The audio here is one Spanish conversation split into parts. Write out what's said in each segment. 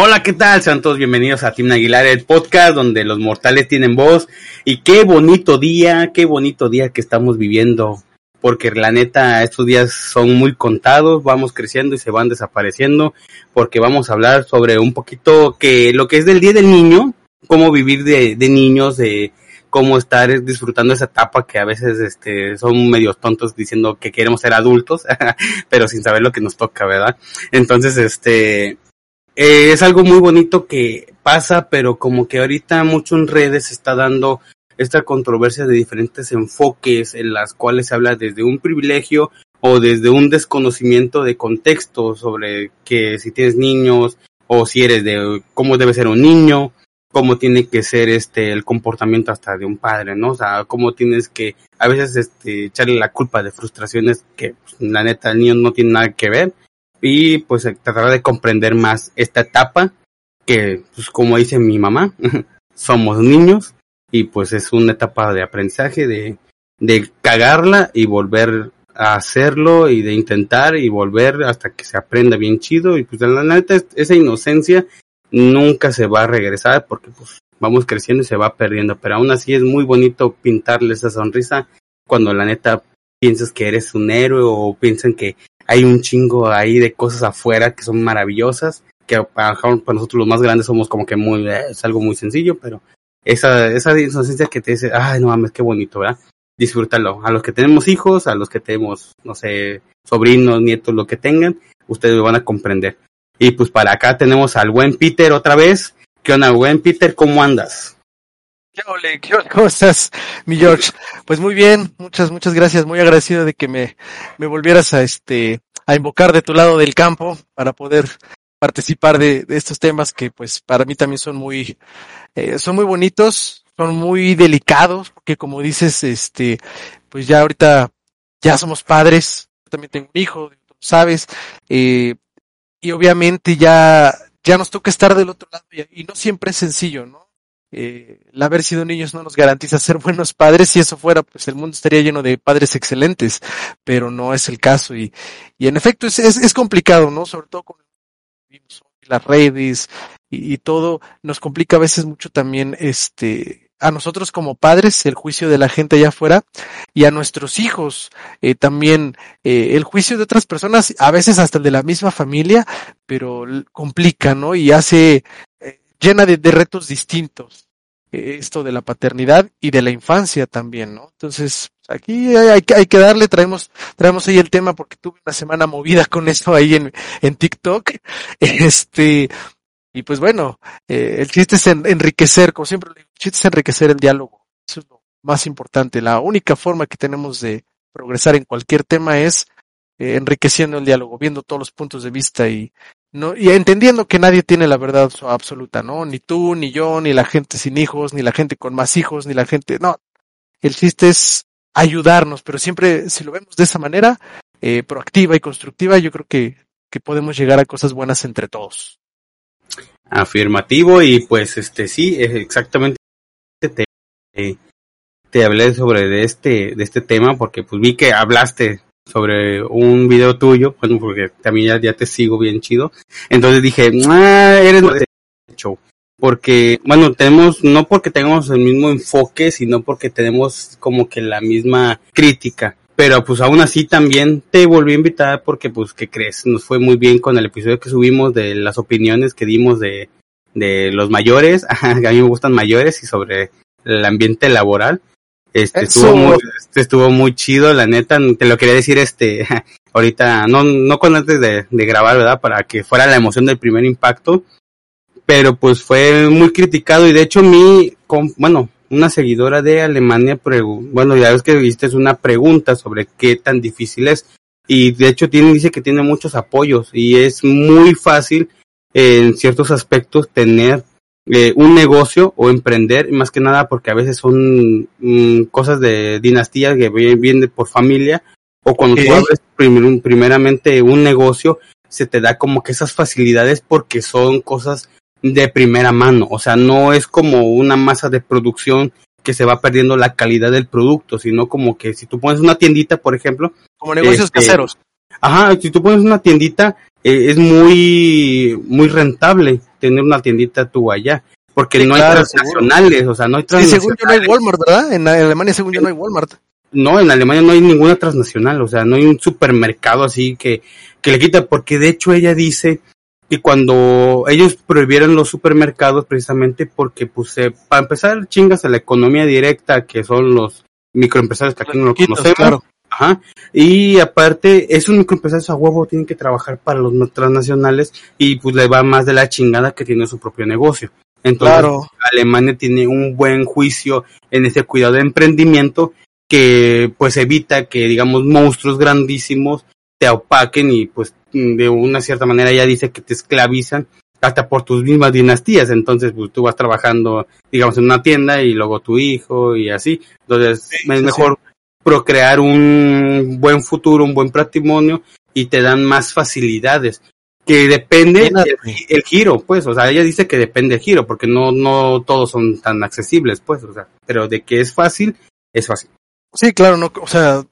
Hola, ¿qué tal? Sean todos bienvenidos a Tim Aguilar, el podcast donde los mortales tienen voz. Y qué bonito día, qué bonito día que estamos viviendo. Porque la neta, estos días son muy contados, vamos creciendo y se van desapareciendo. Porque vamos a hablar sobre un poquito que lo que es del Día del Niño, cómo vivir de, de niños, de cómo estar disfrutando esa etapa que a veces este, son medios tontos diciendo que queremos ser adultos, pero sin saber lo que nos toca, ¿verdad? Entonces, este, eh, es algo muy bonito que pasa, pero como que ahorita mucho en redes está dando esta controversia de diferentes enfoques en las cuales se habla desde un privilegio o desde un desconocimiento de contexto sobre que si tienes niños o si eres de cómo debe ser un niño, cómo tiene que ser este el comportamiento hasta de un padre, ¿no? O sea, cómo tienes que a veces este echarle la culpa de frustraciones que pues, la neta el niño no tiene nada que ver y pues tratar de comprender más esta etapa que pues como dice mi mamá somos niños y pues es una etapa de aprendizaje de de cagarla y volver a hacerlo y de intentar y volver hasta que se aprenda bien chido y pues la neta esa inocencia nunca se va a regresar porque pues vamos creciendo y se va perdiendo pero aún así es muy bonito pintarle esa sonrisa cuando la neta piensas que eres un héroe o piensan que hay un chingo ahí de cosas afuera que son maravillosas, que para, nosotros los más grandes somos como que muy, es algo muy sencillo, pero esa, esa inocencia que te dice, ay, no mames, qué bonito, ¿verdad? Disfrútalo. A los que tenemos hijos, a los que tenemos, no sé, sobrinos, nietos, lo que tengan, ustedes lo van a comprender. Y pues para acá tenemos al buen Peter otra vez. ¿Qué onda, buen Peter? ¿Cómo andas? ¿Qué ole, qué ole, ¿Cómo estás, mi George? Pues muy bien, muchas, muchas gracias. Muy agradecido de que me, me volvieras a este, a invocar de tu lado del campo para poder participar de, estos temas que pues para mí también son muy, eh, son muy bonitos, son muy delicados, porque como dices, este, pues ya ahorita ya somos padres, yo también tengo un hijo, sabes, eh, y obviamente ya, ya nos toca estar del otro lado y no siempre es sencillo, ¿no? Eh, haber sido niños no nos garantiza ser buenos padres. Si eso fuera, pues el mundo estaría lleno de padres excelentes, pero no es el caso. Y, y en efecto es, es, es complicado, ¿no? Sobre todo con las redes y, y, todo, nos complica a veces mucho también este, a nosotros como padres el juicio de la gente allá afuera y a nuestros hijos eh, también eh, el juicio de otras personas, a veces hasta el de la misma familia, pero complica, ¿no? Y hace llena de, retos distintos. Eh, esto de la paternidad y de la infancia también, ¿no? Entonces, aquí hay, hay, hay, que darle, traemos, traemos ahí el tema porque tuve una semana movida con esto ahí en, en TikTok. Este, y pues bueno, eh, el chiste es en, enriquecer, como siempre el chiste es enriquecer el diálogo. Eso es lo más importante. La única forma que tenemos de progresar en cualquier tema es eh, enriqueciendo el diálogo, viendo todos los puntos de vista y, no, y entendiendo que nadie tiene la verdad absoluta, ¿no? Ni tú, ni yo, ni la gente sin hijos, ni la gente con más hijos, ni la gente, no. El chiste es ayudarnos, pero siempre, si lo vemos de esa manera, eh, proactiva y constructiva, yo creo que, que podemos llegar a cosas buenas entre todos. Afirmativo, y pues este sí, exactamente te, te hablé sobre de este, de este tema, porque pues vi que hablaste sobre un video tuyo, bueno, porque también ya, te sigo bien chido. Entonces dije, ah, eres de show. Porque, bueno, tenemos, no porque tengamos el mismo enfoque, sino porque tenemos como que la misma crítica. Pero pues aún así también te volví a invitar porque pues, ¿qué crees? Nos fue muy bien con el episodio que subimos de las opiniones que dimos de, de los mayores, a mí me gustan mayores y sobre el ambiente laboral. Este estuvo, muy, este estuvo muy chido, la neta, te lo quería decir este ahorita, no, no con antes de, de grabar, ¿verdad? Para que fuera la emoción del primer impacto, pero pues fue muy criticado y de hecho mi, con, bueno, una seguidora de Alemania, bueno, ya ves que viste una pregunta sobre qué tan difícil es y de hecho tiene, dice que tiene muchos apoyos y es muy fácil en ciertos aspectos tener eh, un negocio o emprender, más que nada porque a veces son mm, cosas de dinastía que vienen por familia, o cuando tú abres primeramente un negocio, se te da como que esas facilidades porque son cosas de primera mano, o sea, no es como una masa de producción que se va perdiendo la calidad del producto, sino como que si tú pones una tiendita, por ejemplo, como negocios este, caseros. Ajá, si tú pones una tiendita, eh, es muy, muy rentable tener una tiendita tú allá. Porque no hay transnacionales, o sea, no hay transnacionales. Sí, según yo no hay Walmart, ¿verdad? En Alemania, según yo, no hay Walmart. No, en Alemania no hay ninguna transnacional, o sea, no hay un supermercado así que, que le quita, porque de hecho ella dice que cuando ellos prohibieron los supermercados precisamente porque pues para empezar chingas a la economía directa que son los microempresarios que aquí no lo conocemos Ajá. Y aparte, esos microempresarios a huevo tienen que trabajar para los transnacionales y pues le va más de la chingada que tiene su propio negocio. Entonces, Alemania tiene un buen juicio en ese cuidado de emprendimiento que pues evita que digamos monstruos grandísimos te opaquen y pues de una cierta manera ya dice que te esclavizan hasta por tus mismas dinastías. Entonces, pues tú vas trabajando, digamos, en una tienda y luego tu hijo y así. Entonces, es mejor procrear un buen futuro, un buen patrimonio y te dan más facilidades que depende el, giro, pues, o sea, ella dice que depende del giro, porque no, no todos son tan accesibles, pues, o sea, pero de que es fácil, es fácil. Sí, claro, no, o sea,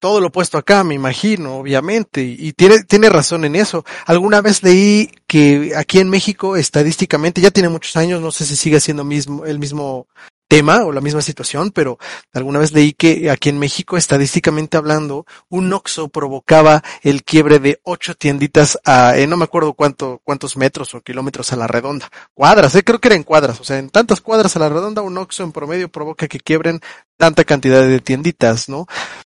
todo lo puesto acá, me imagino, obviamente, y tiene, tiene razón en eso. Alguna vez leí que aquí en México, estadísticamente, ya tiene muchos años, no sé si sigue siendo mismo, el mismo tema o la misma situación, pero alguna vez leí que aquí en México, estadísticamente hablando, un oxo provocaba el quiebre de ocho tienditas a, eh, no me acuerdo cuánto, cuántos metros o kilómetros a la redonda. Cuadras, eh, creo que eran cuadras, o sea, en tantas cuadras a la redonda, un oxo en promedio provoca que quiebren tanta cantidad de tienditas, ¿no?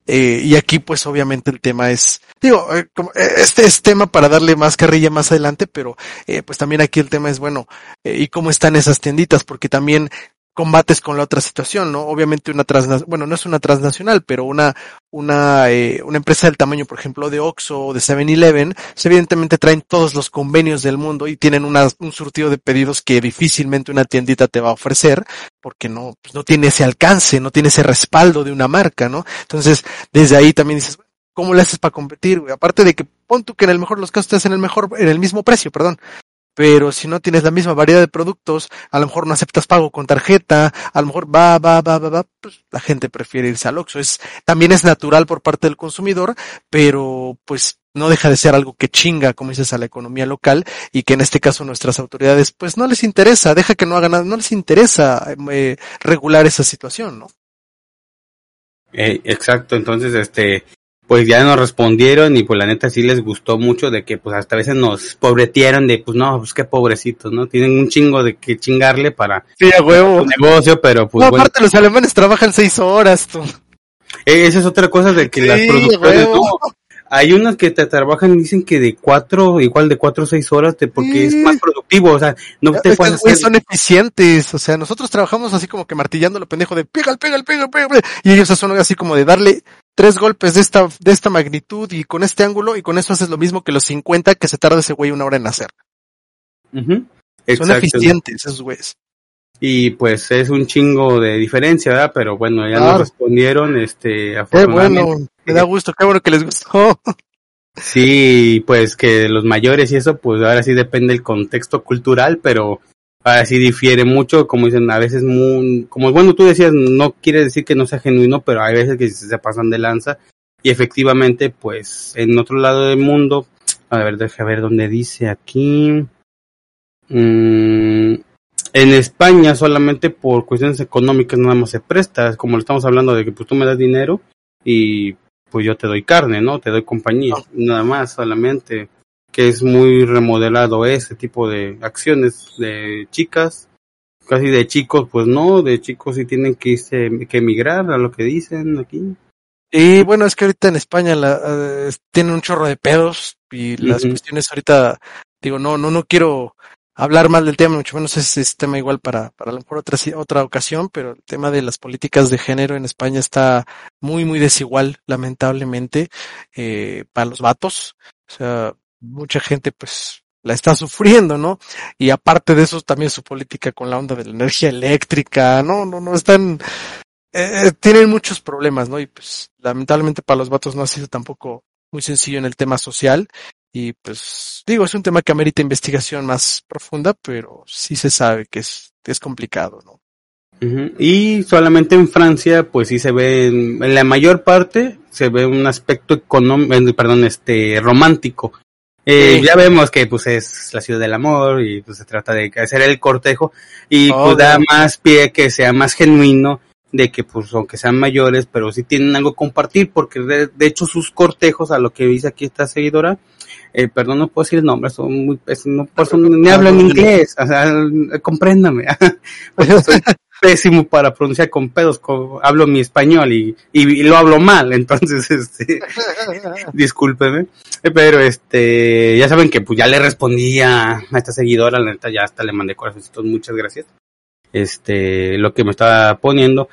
Eh, y aquí pues obviamente el tema es, digo, eh, este es tema para darle más carrilla más adelante, pero pues también aquí el tema es, bueno, ¿y cómo están esas tienditas? Porque también combates con la otra situación, ¿no? Obviamente una transnacional, bueno, no es una transnacional, pero una, una, eh, una empresa del tamaño, por ejemplo, de Oxxo o de 7-Eleven, pues, evidentemente traen todos los convenios del mundo y tienen una, un surtido de pedidos que difícilmente una tiendita te va a ofrecer, porque no, pues no tiene ese alcance, no tiene ese respaldo de una marca, ¿no? Entonces, desde ahí también dices, ¿cómo le haces para competir, güey? Aparte de que pon tú que en el mejor los casos te en el mejor, en el mismo precio, perdón pero si no tienes la misma variedad de productos, a lo mejor no aceptas pago con tarjeta, a lo mejor va, va, va, va, va, pues la gente prefiere irse al Oxxo. Es, también es natural por parte del consumidor, pero pues no deja de ser algo que chinga, como dices, a la economía local y que en este caso nuestras autoridades pues no les interesa, deja que no hagan nada, no les interesa eh, regular esa situación, ¿no? Eh, exacto, entonces este pues ya nos respondieron y pues la neta sí les gustó mucho de que pues hasta a veces nos pobretearon de pues no, pues qué pobrecitos, ¿no? Tienen un chingo de que chingarle para sí, a huevo. negocio, pero pues no, aparte los alemanes trabajan seis horas, tú. Eh, esa es otra cosa de que las no, hay unas que te trabajan y dicen que de cuatro, igual de cuatro o seis horas, porque es más productivo, o sea, no te puedes hacer... son eficientes, o sea, nosotros trabajamos así como que martillando lo pendejo de pega, pega, pega, pega, y ellos son así como de darle tres golpes de esta, de esta magnitud y con este ángulo y con eso haces lo mismo que los 50 que se tarda ese güey una hora en hacer. Son eficientes esos güeyes. Y pues es un chingo de diferencia, ¿verdad? Pero bueno, ya nos respondieron, este, Qué bueno, me da gusto, qué bueno que les gustó. Sí, pues que los mayores y eso, pues ahora sí depende el contexto cultural, pero ahora sí difiere mucho, como dicen, a veces muy, como bueno tú decías, no quiere decir que no sea genuino, pero hay veces que se pasan de lanza y efectivamente, pues en otro lado del mundo, a ver, déjame ver dónde dice aquí. Mm, en España solamente por cuestiones económicas nada más se presta, como le estamos hablando de que pues tú me das dinero y pues yo te doy carne, ¿no? Te doy compañía, nada más solamente que es muy remodelado ese tipo de acciones de chicas, casi de chicos, pues no, de chicos sí tienen que irse, que emigrar a lo que dicen aquí. Y bueno, es que ahorita en España la, eh, tienen un chorro de pedos y las cuestiones ahorita, digo, no, no, no quiero hablar mal del tema, mucho menos es, es tema igual para, para a lo mejor otra, otra ocasión, pero el tema de las políticas de género en España está muy, muy desigual, lamentablemente, eh, para los vatos. O sea, mucha gente pues la está sufriendo, ¿no? Y aparte de eso, también su política con la onda de la energía eléctrica, no, no, no, están, eh, tienen muchos problemas, ¿no? Y pues lamentablemente para los vatos no ha sido tampoco muy sencillo en el tema social. Y pues digo, es un tema que amerita investigación más profunda, pero sí se sabe que es, es complicado, ¿no? Y solamente en Francia, pues sí se ve, en la mayor parte, se ve un aspecto económico, perdón, este, romántico. Eh, Sí. Ya vemos que pues es la ciudad del amor y pues se trata de hacer el cortejo y Oh, pues da más pie que sea más genuino de que pues aunque sean mayores, pero sí tienen algo que compartir porque de, de hecho sus cortejos, a lo que dice aquí esta seguidora, eh, perdón, no puedo decir el nombre, son muy, es- no, ni hablo en inglés, o sea, compréndame. Soy pésimo para pronunciar con pedos, hablo mi español y, y, y lo hablo mal, entonces, este, discúlpeme, Eh, pero este, ya saben que pues ya le respondí a, a esta seguidora, la neta, ya hasta le mandé corazoncitos, muchas gracias. Este, lo que me estaba poniendo,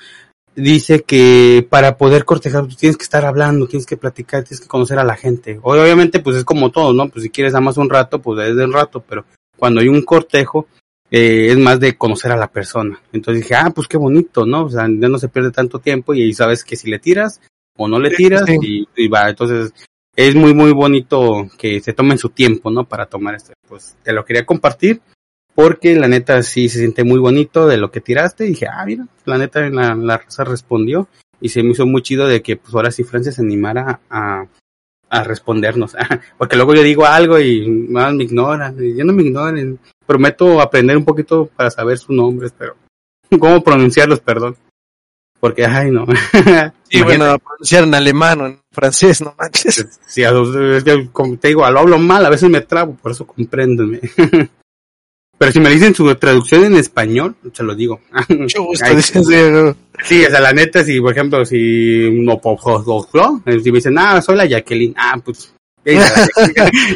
dice que para poder cortejar pues, tienes que estar hablando, tienes que platicar, tienes que conocer a la gente. Obviamente, pues es como todo, ¿no? Pues si quieres nada más un rato, pues es de un rato, pero cuando hay un cortejo, eh, es más de conocer a la persona. Entonces dije, ah, pues qué bonito, ¿no? O sea, ya no se pierde tanto tiempo y ahí sabes que si le tiras o no le tiras sí. Y, y va. Entonces es muy, muy bonito que se tomen su tiempo, ¿no? Para tomar esto. Pues te lo quería compartir porque la neta sí se siente muy bonito de lo que tiraste. Y dije, ah, mira, la neta la, la raza respondió y se me hizo muy chido de que pues ahora sí Francia se animara a, a respondernos. Porque luego yo digo algo y más me ignoran. Y yo no me ignoren. Prometo aprender un poquito para saber sus nombres, pero cómo pronunciarlos, perdón. Porque, ay, no. Y bueno, pronunciar en alemán o en francés, no manches. Sí, como te digo, lo hablo mal, a veces me trabo, por eso compréndenme. Pero si me dicen su traducción en español, se lo digo. Mucho gusto, Ay, sí, ¿no? Sí, o sea, la neta, si, por ejemplo, si no si me dicen, ah, soy la Jacqueline, ah, pues, la,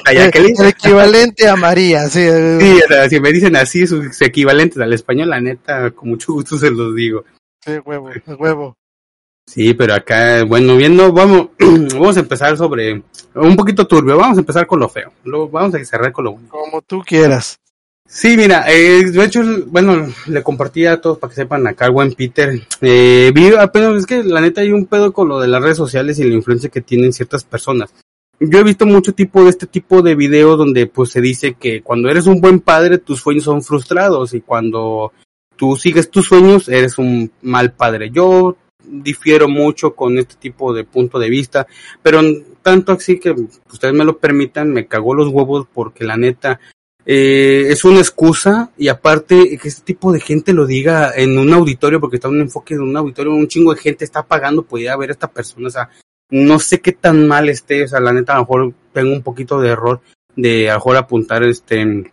la Jacqueline. El equivalente a María, sí. Sí, o sea, si me dicen así sus equivalentes al español, la neta, con mucho gusto se los digo. Sí, huevo, huevo. Sí, pero acá, bueno, viendo, vamos, vamos a empezar sobre un poquito turbio, vamos a empezar con lo feo, luego vamos a cerrar con lo bueno. Como tú quieras. Sí, mira, eh, de hecho, bueno, le compartí a todos para que sepan acá buen Peter. Eh, vi apenas, es que la neta hay un pedo con lo de las redes sociales y la influencia que tienen ciertas personas. Yo he visto mucho tipo de este tipo de videos donde pues se dice que cuando eres un buen padre tus sueños son frustrados y cuando tú sigues tus sueños eres un mal padre. Yo difiero mucho con este tipo de punto de vista, pero tanto así que ustedes me lo permitan, me cagó los huevos porque la neta eh, es una excusa y aparte que este tipo de gente lo diga en un auditorio porque está en un enfoque de un auditorio, un chingo de gente está pagando por ir a ver a esta persona, o no sé qué tan mal esté, o sea, la neta a lo mejor tengo un poquito de error de a lo mejor apuntar este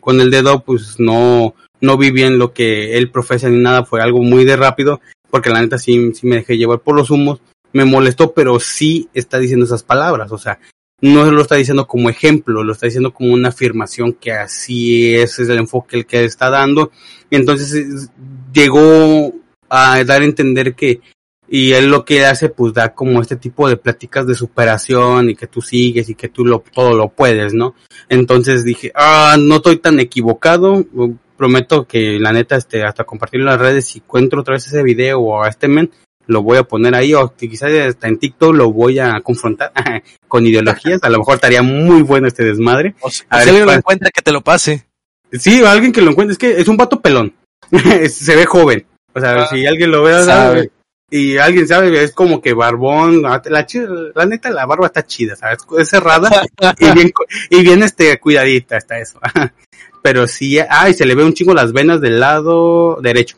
con el dedo, pues no, no vi bien lo que él profesa ni nada, fue algo muy de rápido, porque la neta sí, sí me dejé llevar por los humos, me molestó, pero sí está diciendo esas palabras, o sea, no lo está diciendo como ejemplo, lo está diciendo como una afirmación que así es, es el enfoque el que está dando. Entonces es- llegó a dar a entender que, y él lo que hace, pues da como este tipo de pláticas de superación y que tú sigues y que tú lo, todo lo puedes, ¿no? Entonces dije, ah, no estoy tan equivocado, prometo que la neta, este, hasta compartirlo en las redes, si encuentro otra vez ese video o a este men, lo voy a poner ahí o quizás hasta en TikTok lo voy a confrontar con ideologías. A lo mejor estaría muy bueno este desmadre. O, si alguien lo encuentra, que te lo pase. Sí, alguien que lo encuentre. Es que es un vato pelón. Se ve joven. O sea, Ah, si alguien lo ve, sabe. Y alguien sabe, es como que barbón. ah, La, neta, la barba está chida, ¿sabes? Es cerrada y bien, y bien este, cuidadita está eso. Pero sí, ah, y se le ve un chingo las venas del lado derecho.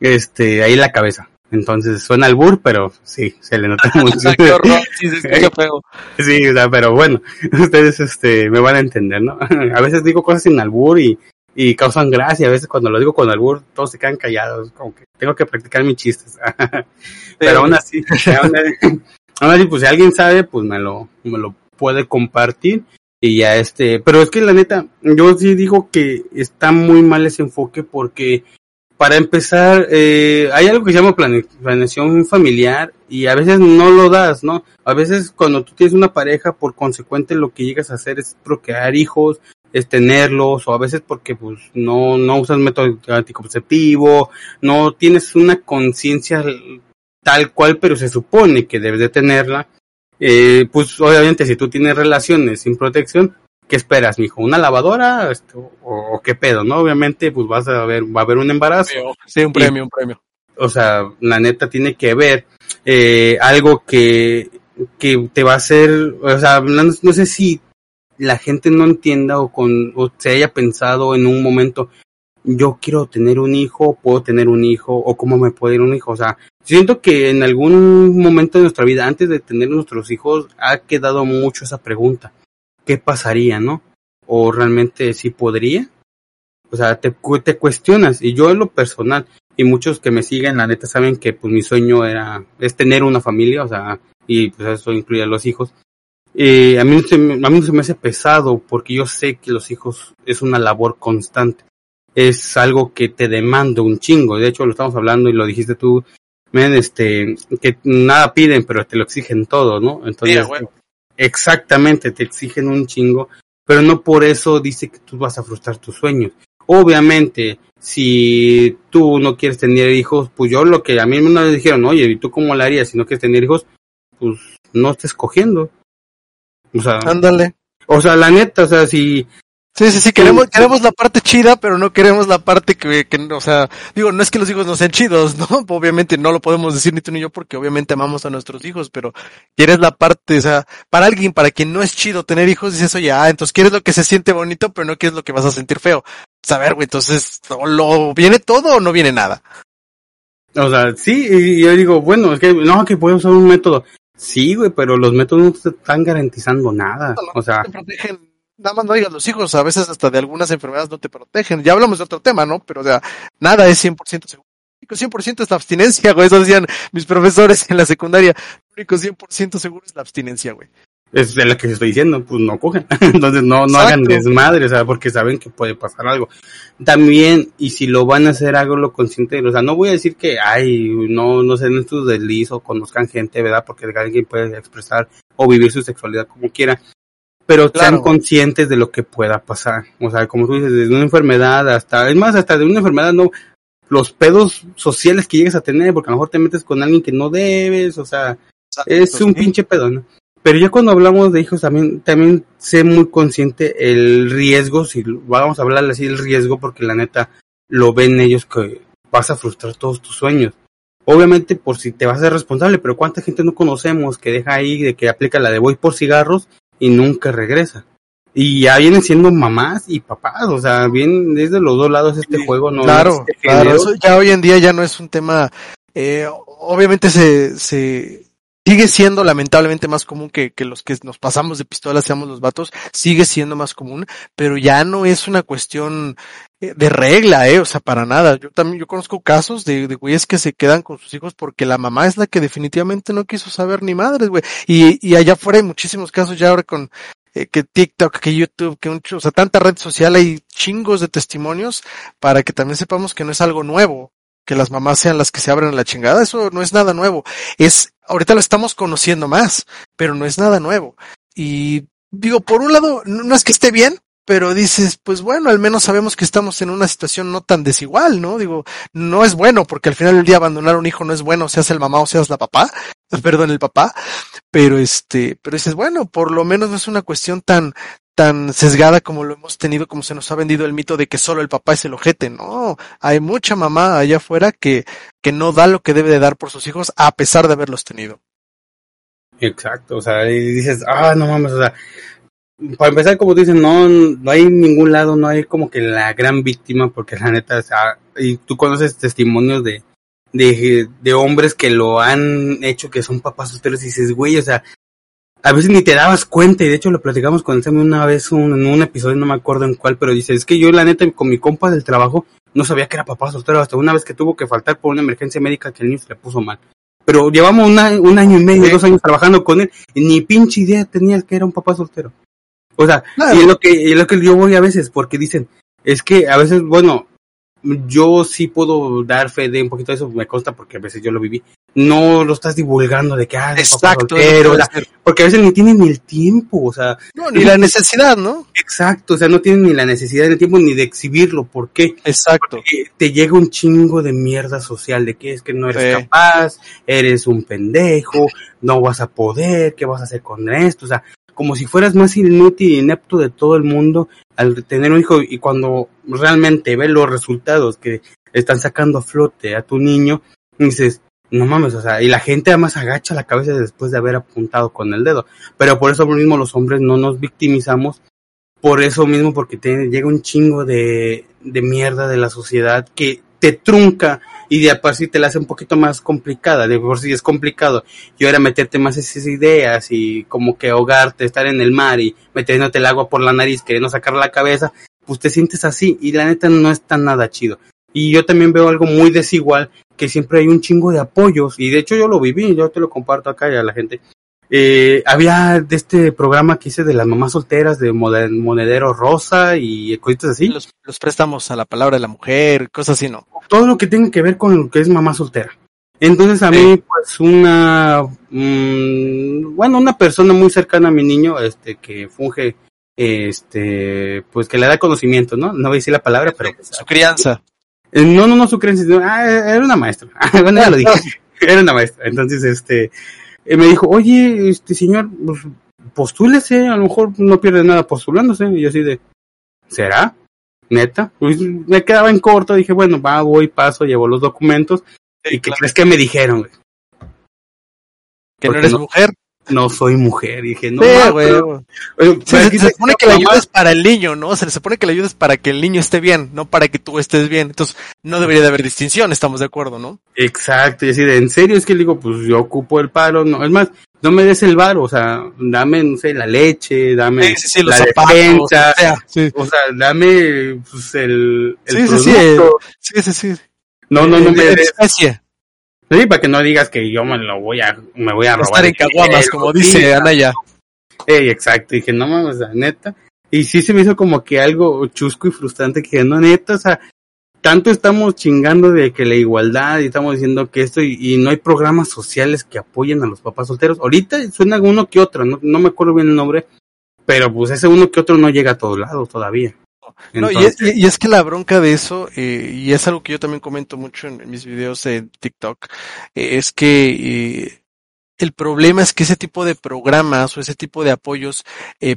Este, ahí en la cabeza. Entonces suena al bur, pero sí, se le nota mucho. Qué horror, sí, se escucha feo. Sí, o sea, pero bueno, ustedes este me van a entender, ¿no? A veces digo cosas sin albur y, y causan gracia, a veces cuando lo digo con albur todos se quedan callados, como que tengo que practicar mis chistes. pero aún así, aún, Ahora sí, pues si alguien sabe, pues me lo, me lo puede compartir. Y ya este, pero es que la neta, yo sí digo que está muy mal ese enfoque porque para empezar, eh, hay algo que se llama plane- planeación familiar y a veces no lo das, ¿no? A veces cuando tú tienes una pareja, por consecuente lo que llegas a hacer es procrear hijos, es tenerlos, o a veces porque pues no, no usas método anticonceptivo, no tienes una conciencia tal cual, pero se supone que debes de tenerla. Eh, pues obviamente si tú tienes relaciones sin protección, ¿qué esperas, mijo? ¿Una lavadora? Este, o, o qué pedo, no? Obviamente, pues vas a ver, va a haber un embarazo. Sí, un premio, un premio. O sea, la neta tiene que ver eh, algo que, que te va a hacer, o sea, no, no sé si la gente no entienda o con, o se haya pensado en un momento, yo quiero tener un hijo, puedo tener un hijo, o cómo me puede ir un hijo. O sea, siento que en algún momento de nuestra vida, antes de tener nuestros hijos, ha quedado mucho esa pregunta. ¿Qué pasaría, no? ¿O realmente sí podría? O sea, te, te cuestionas. Y yo en lo personal, y muchos que me siguen, la neta, saben que pues mi sueño era, es tener una familia, o sea, y pues eso incluye a los hijos. Eh, a, mí se, me- a mí se me hace pesado porque yo sé que los hijos es una labor constante. Es algo que te demanda un chingo. De hecho, lo estamos hablando y lo dijiste tú, men, este, que nada piden, pero te lo exigen todo, ¿no? Entonces, exactamente, te exigen un chingo, pero no por eso dice que tú vas a frustrar tus sueños. Obviamente, si tú no quieres tener hijos, pues yo lo que a mí una vez dijeron, oye, ¿y tú cómo lo harías si no quieres tener hijos? Pues no estés cogiendo. O sea, Ándale. o sea, la neta, o sea, si, Sí, sí, sí, queremos, queremos la parte chida, pero no queremos la parte que, que, o sea, digo, no es que los hijos no sean chidos, ¿no? Obviamente no lo podemos decir ni tú ni yo porque obviamente amamos a nuestros hijos, pero quieres la parte, o sea, para alguien, para quien no es chido tener hijos, dices, oye, ah, entonces quieres lo que se siente bonito, pero no quieres lo que vas a sentir feo. Saber, güey, entonces, ¿o lo, ¿viene todo o no viene nada? o sea, sí, y yo digo, bueno, es que no, que puedo usar un método. Sí, güey, pero los métodos no te están garantizando nada. O sea, te protegen. Nada más no digas los hijos, a veces hasta de algunas enfermedades no te protegen. Ya hablamos de otro tema, ¿no? Pero, o sea, nada es 100% seguro. Lo único 100% es la abstinencia, güey. Eso decían mis profesores en la secundaria. Lo único 100% seguro es la abstinencia, güey. Es de lo que estoy diciendo, pues no cogen. Entonces no, no hagan desmadre, o sea, porque saben que puede pasar algo. También, y si lo van a hacer, háganlo consciente. O sea, no voy a decir que, ay, no, no sean estos desliz o conozcan gente, ¿verdad? Porque alguien puede expresar o vivir su sexualidad como quiera. Pero Claro. sean conscientes de lo que pueda pasar. O sea, como tú dices, desde una enfermedad hasta, es más, hasta de una enfermedad no, los pedos sociales que llegues a tener, porque a lo mejor te metes con alguien que no debes, o sea, es un Sí. pinche pedo, ¿no? Pero ya cuando hablamos de hijos también, también sé muy consciente el riesgo, si vamos a hablar así el riesgo, porque la neta lo ven ellos que vas a frustrar todos tus sueños. Obviamente por si te vas a ser responsable, pero cuánta gente no conocemos que deja ahí de que aplica la de voy por cigarros y nunca regresa. Y ya vienen siendo mamás y papás, o sea, bien desde los dos lados este juego, ¿no? Claro, Este claro. Eso ya hoy en día ya no es un tema, eh, obviamente se, se, sigue siendo lamentablemente más común que, que los que nos pasamos de pistola seamos los vatos, sigue siendo más común, pero ya no es una cuestión eh, de regla, eh, o sea, para nada. Yo también, yo conozco casos de, de güeyes que se quedan con sus hijos porque la mamá es la que definitivamente no quiso saber ni madres, güey. Y, y allá afuera hay muchísimos casos ya ahora con, eh, que TikTok, que YouTube, que un, o sea, tanta red social, hay chingos de testimonios para que también sepamos que no es algo nuevo, que las mamás sean las que se abren a la chingada, eso no es nada nuevo. Es, ahorita lo estamos conociendo más, pero no es nada nuevo. Y digo, por un lado, no, no es que esté bien, pero dices, pues bueno, al menos sabemos que estamos en una situación no tan desigual, ¿no? Digo, no es bueno, porque al final del día abandonar a un hijo no es bueno, seas el mamá o seas la papá, perdón, el papá, pero este, pero dices, bueno, por lo menos no es una cuestión tan, tan sesgada como lo hemos tenido, como se nos ha vendido el mito de que solo el papá es el ojete, no, hay mucha mamá allá afuera que, que no da lo que debe de dar por sus hijos a pesar de haberlos tenido. Exacto, o sea, y dices, ah, no mames, o sea, para empezar, como tú dices, no, no hay ningún lado, no hay como que la gran víctima, porque la neta, o sea, y tú conoces testimonios de, de, de hombres que lo han hecho, que son papás solteros, y dices, güey, o sea, a veces ni te dabas cuenta, y de hecho lo platicamos con Sammy una vez un- en un episodio, no me acuerdo en cuál, pero dice, es que yo la neta con mi compa del trabajo no sabía que era papá soltero, hasta una vez que tuvo que faltar por una emergencia médica que el niño se le puso mal. pero llevamos una- un año y medio, dos años trabajando con él, y ni pinche idea tenías que era un papá soltero. O sea, y es lo que, y es lo que yo voy a veces, porque dicen, es que a veces, bueno, yo sí puedo dar fe de un poquito de eso, me consta porque a veces yo lo viví. No lo estás divulgando de que, ah, Exacto. soltero, la- porque a veces ni tienen ni el tiempo, o sea, No, ni la necesidad, ¿no? exacto, o sea, no tienen ni la necesidad del tiempo ni de exhibirlo, ¿por qué? Exacto. Porque te llega un chingo de mierda social de que es que no eres Sí. capaz, eres un pendejo, no vas a poder, ¿qué vas a hacer con esto? O sea, como si fueras más inútil y inepto de todo el mundo al tener un hijo y cuando realmente ves los resultados que están sacando a flote a tu niño, dices, no mames, o sea, y la gente además agacha la cabeza después de haber apuntado con el dedo. Pero por eso mismo los hombres no nos victimizamos, por eso mismo porque llega un chingo de, de mierda de la sociedad que te trunca y de por sí te la hace un poquito más complicada, de por sí es complicado. Y ahora meterte más esas ideas y como que ahogarte, estar en el mar y metiéndote el agua por la nariz, queriendo sacar la cabeza, pues te sientes así y la neta no está nada chido. Y yo también veo algo muy desigual, que siempre hay un chingo de apoyos, y de hecho yo lo viví, yo te lo comparto acá y a la gente. Eh, había de este programa que hice de las mamás solteras de Monedero Rosa y cositas así. Los, los préstamos a la palabra de la mujer, cosas así, ¿no? Todo lo que tenga que ver con lo que es mamá soltera. Entonces a mí, pues una, mm, bueno, una persona muy cercana a mi niño, este, que funge, este, pues que le da conocimiento, ¿no? No voy a decir la palabra, pero pues, Su crianza. eh, No, no, no su sino, ah, era una maestra. Bueno, ya lo dije. Era una maestra. Entonces, este, eh, me dijo, oye, este señor, pues, postúlese, a lo mejor no pierde nada postulándose. Y yo así de, ¿será? ¿Neta? Pues, me quedaba en corto, dije, bueno, va, voy, paso, llevo los documentos. ¿Y qué crees que me dijeron? Que no eres no- mujer. No soy mujer. Y dije, no, Sí, ma, güey, pero- güey. oye, Se, supone que la ayuda es para el niño, ¿no? Se supone que la ayuda es para que el niño esté bien, no para que tú estés bien. Entonces, no debería de haber distinción, estamos de acuerdo, ¿no? Exacto, y así de, en serio, es que le digo, pues yo ocupo el paro, no, es más, no me des el varo, o sea, dame, no sé, la leche, dame Sí, sí, sí, los la zapatos, defensa, o sea, sí. o sea, dame, pues, el, el Sí, sí, sí, producto. Sí, sí, sí. no, no, no me de des, especie. Sí, para que no digas que yo me lo voy a, me voy a robar. Estar en caguamas, como dice Anaya. Ey, exacto, dije, no mames, la neta. Y sí se me hizo como que algo chusco y frustrante que no, neta, o sea, tanto estamos chingando de que la igualdad y estamos diciendo que esto y, y no hay programas sociales que apoyen a los papás solteros. Ahorita suena uno que otro, no, no me acuerdo bien el nombre, pero pues ese uno que otro no llega a todos lados todavía. No, y, es, y- y es que la bronca de eso, eh, y es algo que yo también comento mucho en, en mis videos de TikTok, eh, es que eh, el problema es que ese tipo de programas o ese tipo de apoyos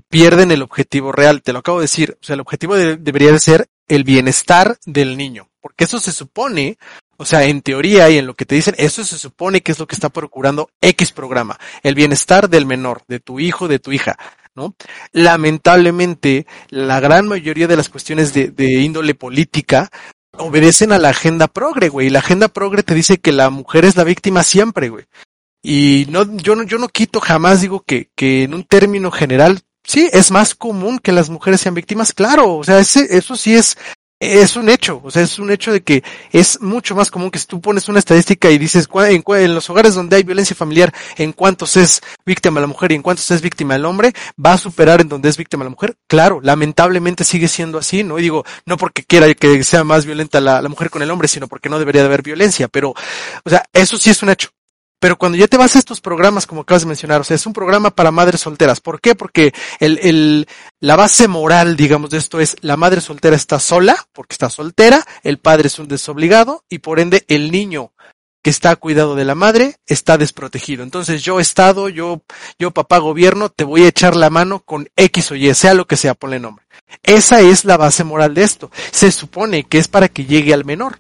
pierden el objetivo real. Te lo acabo de decir. O sea, el objetivo de- debería de ser el bienestar del niño. Porque eso se supone, o sea, en teoría y en lo que te dicen, eso se supone que es lo que está procurando X programa. El bienestar del menor, de tu hijo, de tu hija. ¿No? Lamentablemente, la gran mayoría de las cuestiones de, de índole política obedecen a la agenda progre, güey. La agenda progre te dice que la mujer es la víctima siempre, güey. Y no, yo no, yo no quito jamás, digo que, que en un término general, sí, es más común que las mujeres sean víctimas, claro, o sea, ese, eso sí es, es un hecho, o sea, es un hecho de que es mucho más común que si tú pones una estadística y dices, "¿Cuá- en, en los hogares donde hay violencia familiar, en cuántos es víctima la mujer y en cuántos es víctima el hombre, va a superar en donde es víctima la mujer. Claro, lamentablemente sigue siendo así, ¿no? Y digo, no porque quiera que sea más violenta la, la mujer con el hombre, sino porque no debería de haber violencia, pero, o sea, eso sí es un hecho. Pero cuando ya te vas a estos programas, como acabas de mencionar, o sea, es un programa para madres solteras. ¿Por qué? Porque el, el, la base moral, digamos, de esto es la madre soltera está sola, porque está soltera, el padre es un desobligado y por ende el niño que está cuidado de la madre está desprotegido. Entonces yo Estado, yo, yo papá gobierno, te voy a echar la mano con X o Y, sea lo que sea, ponle nombre. Esa es la base moral de esto. Se supone que es para que llegue al menor.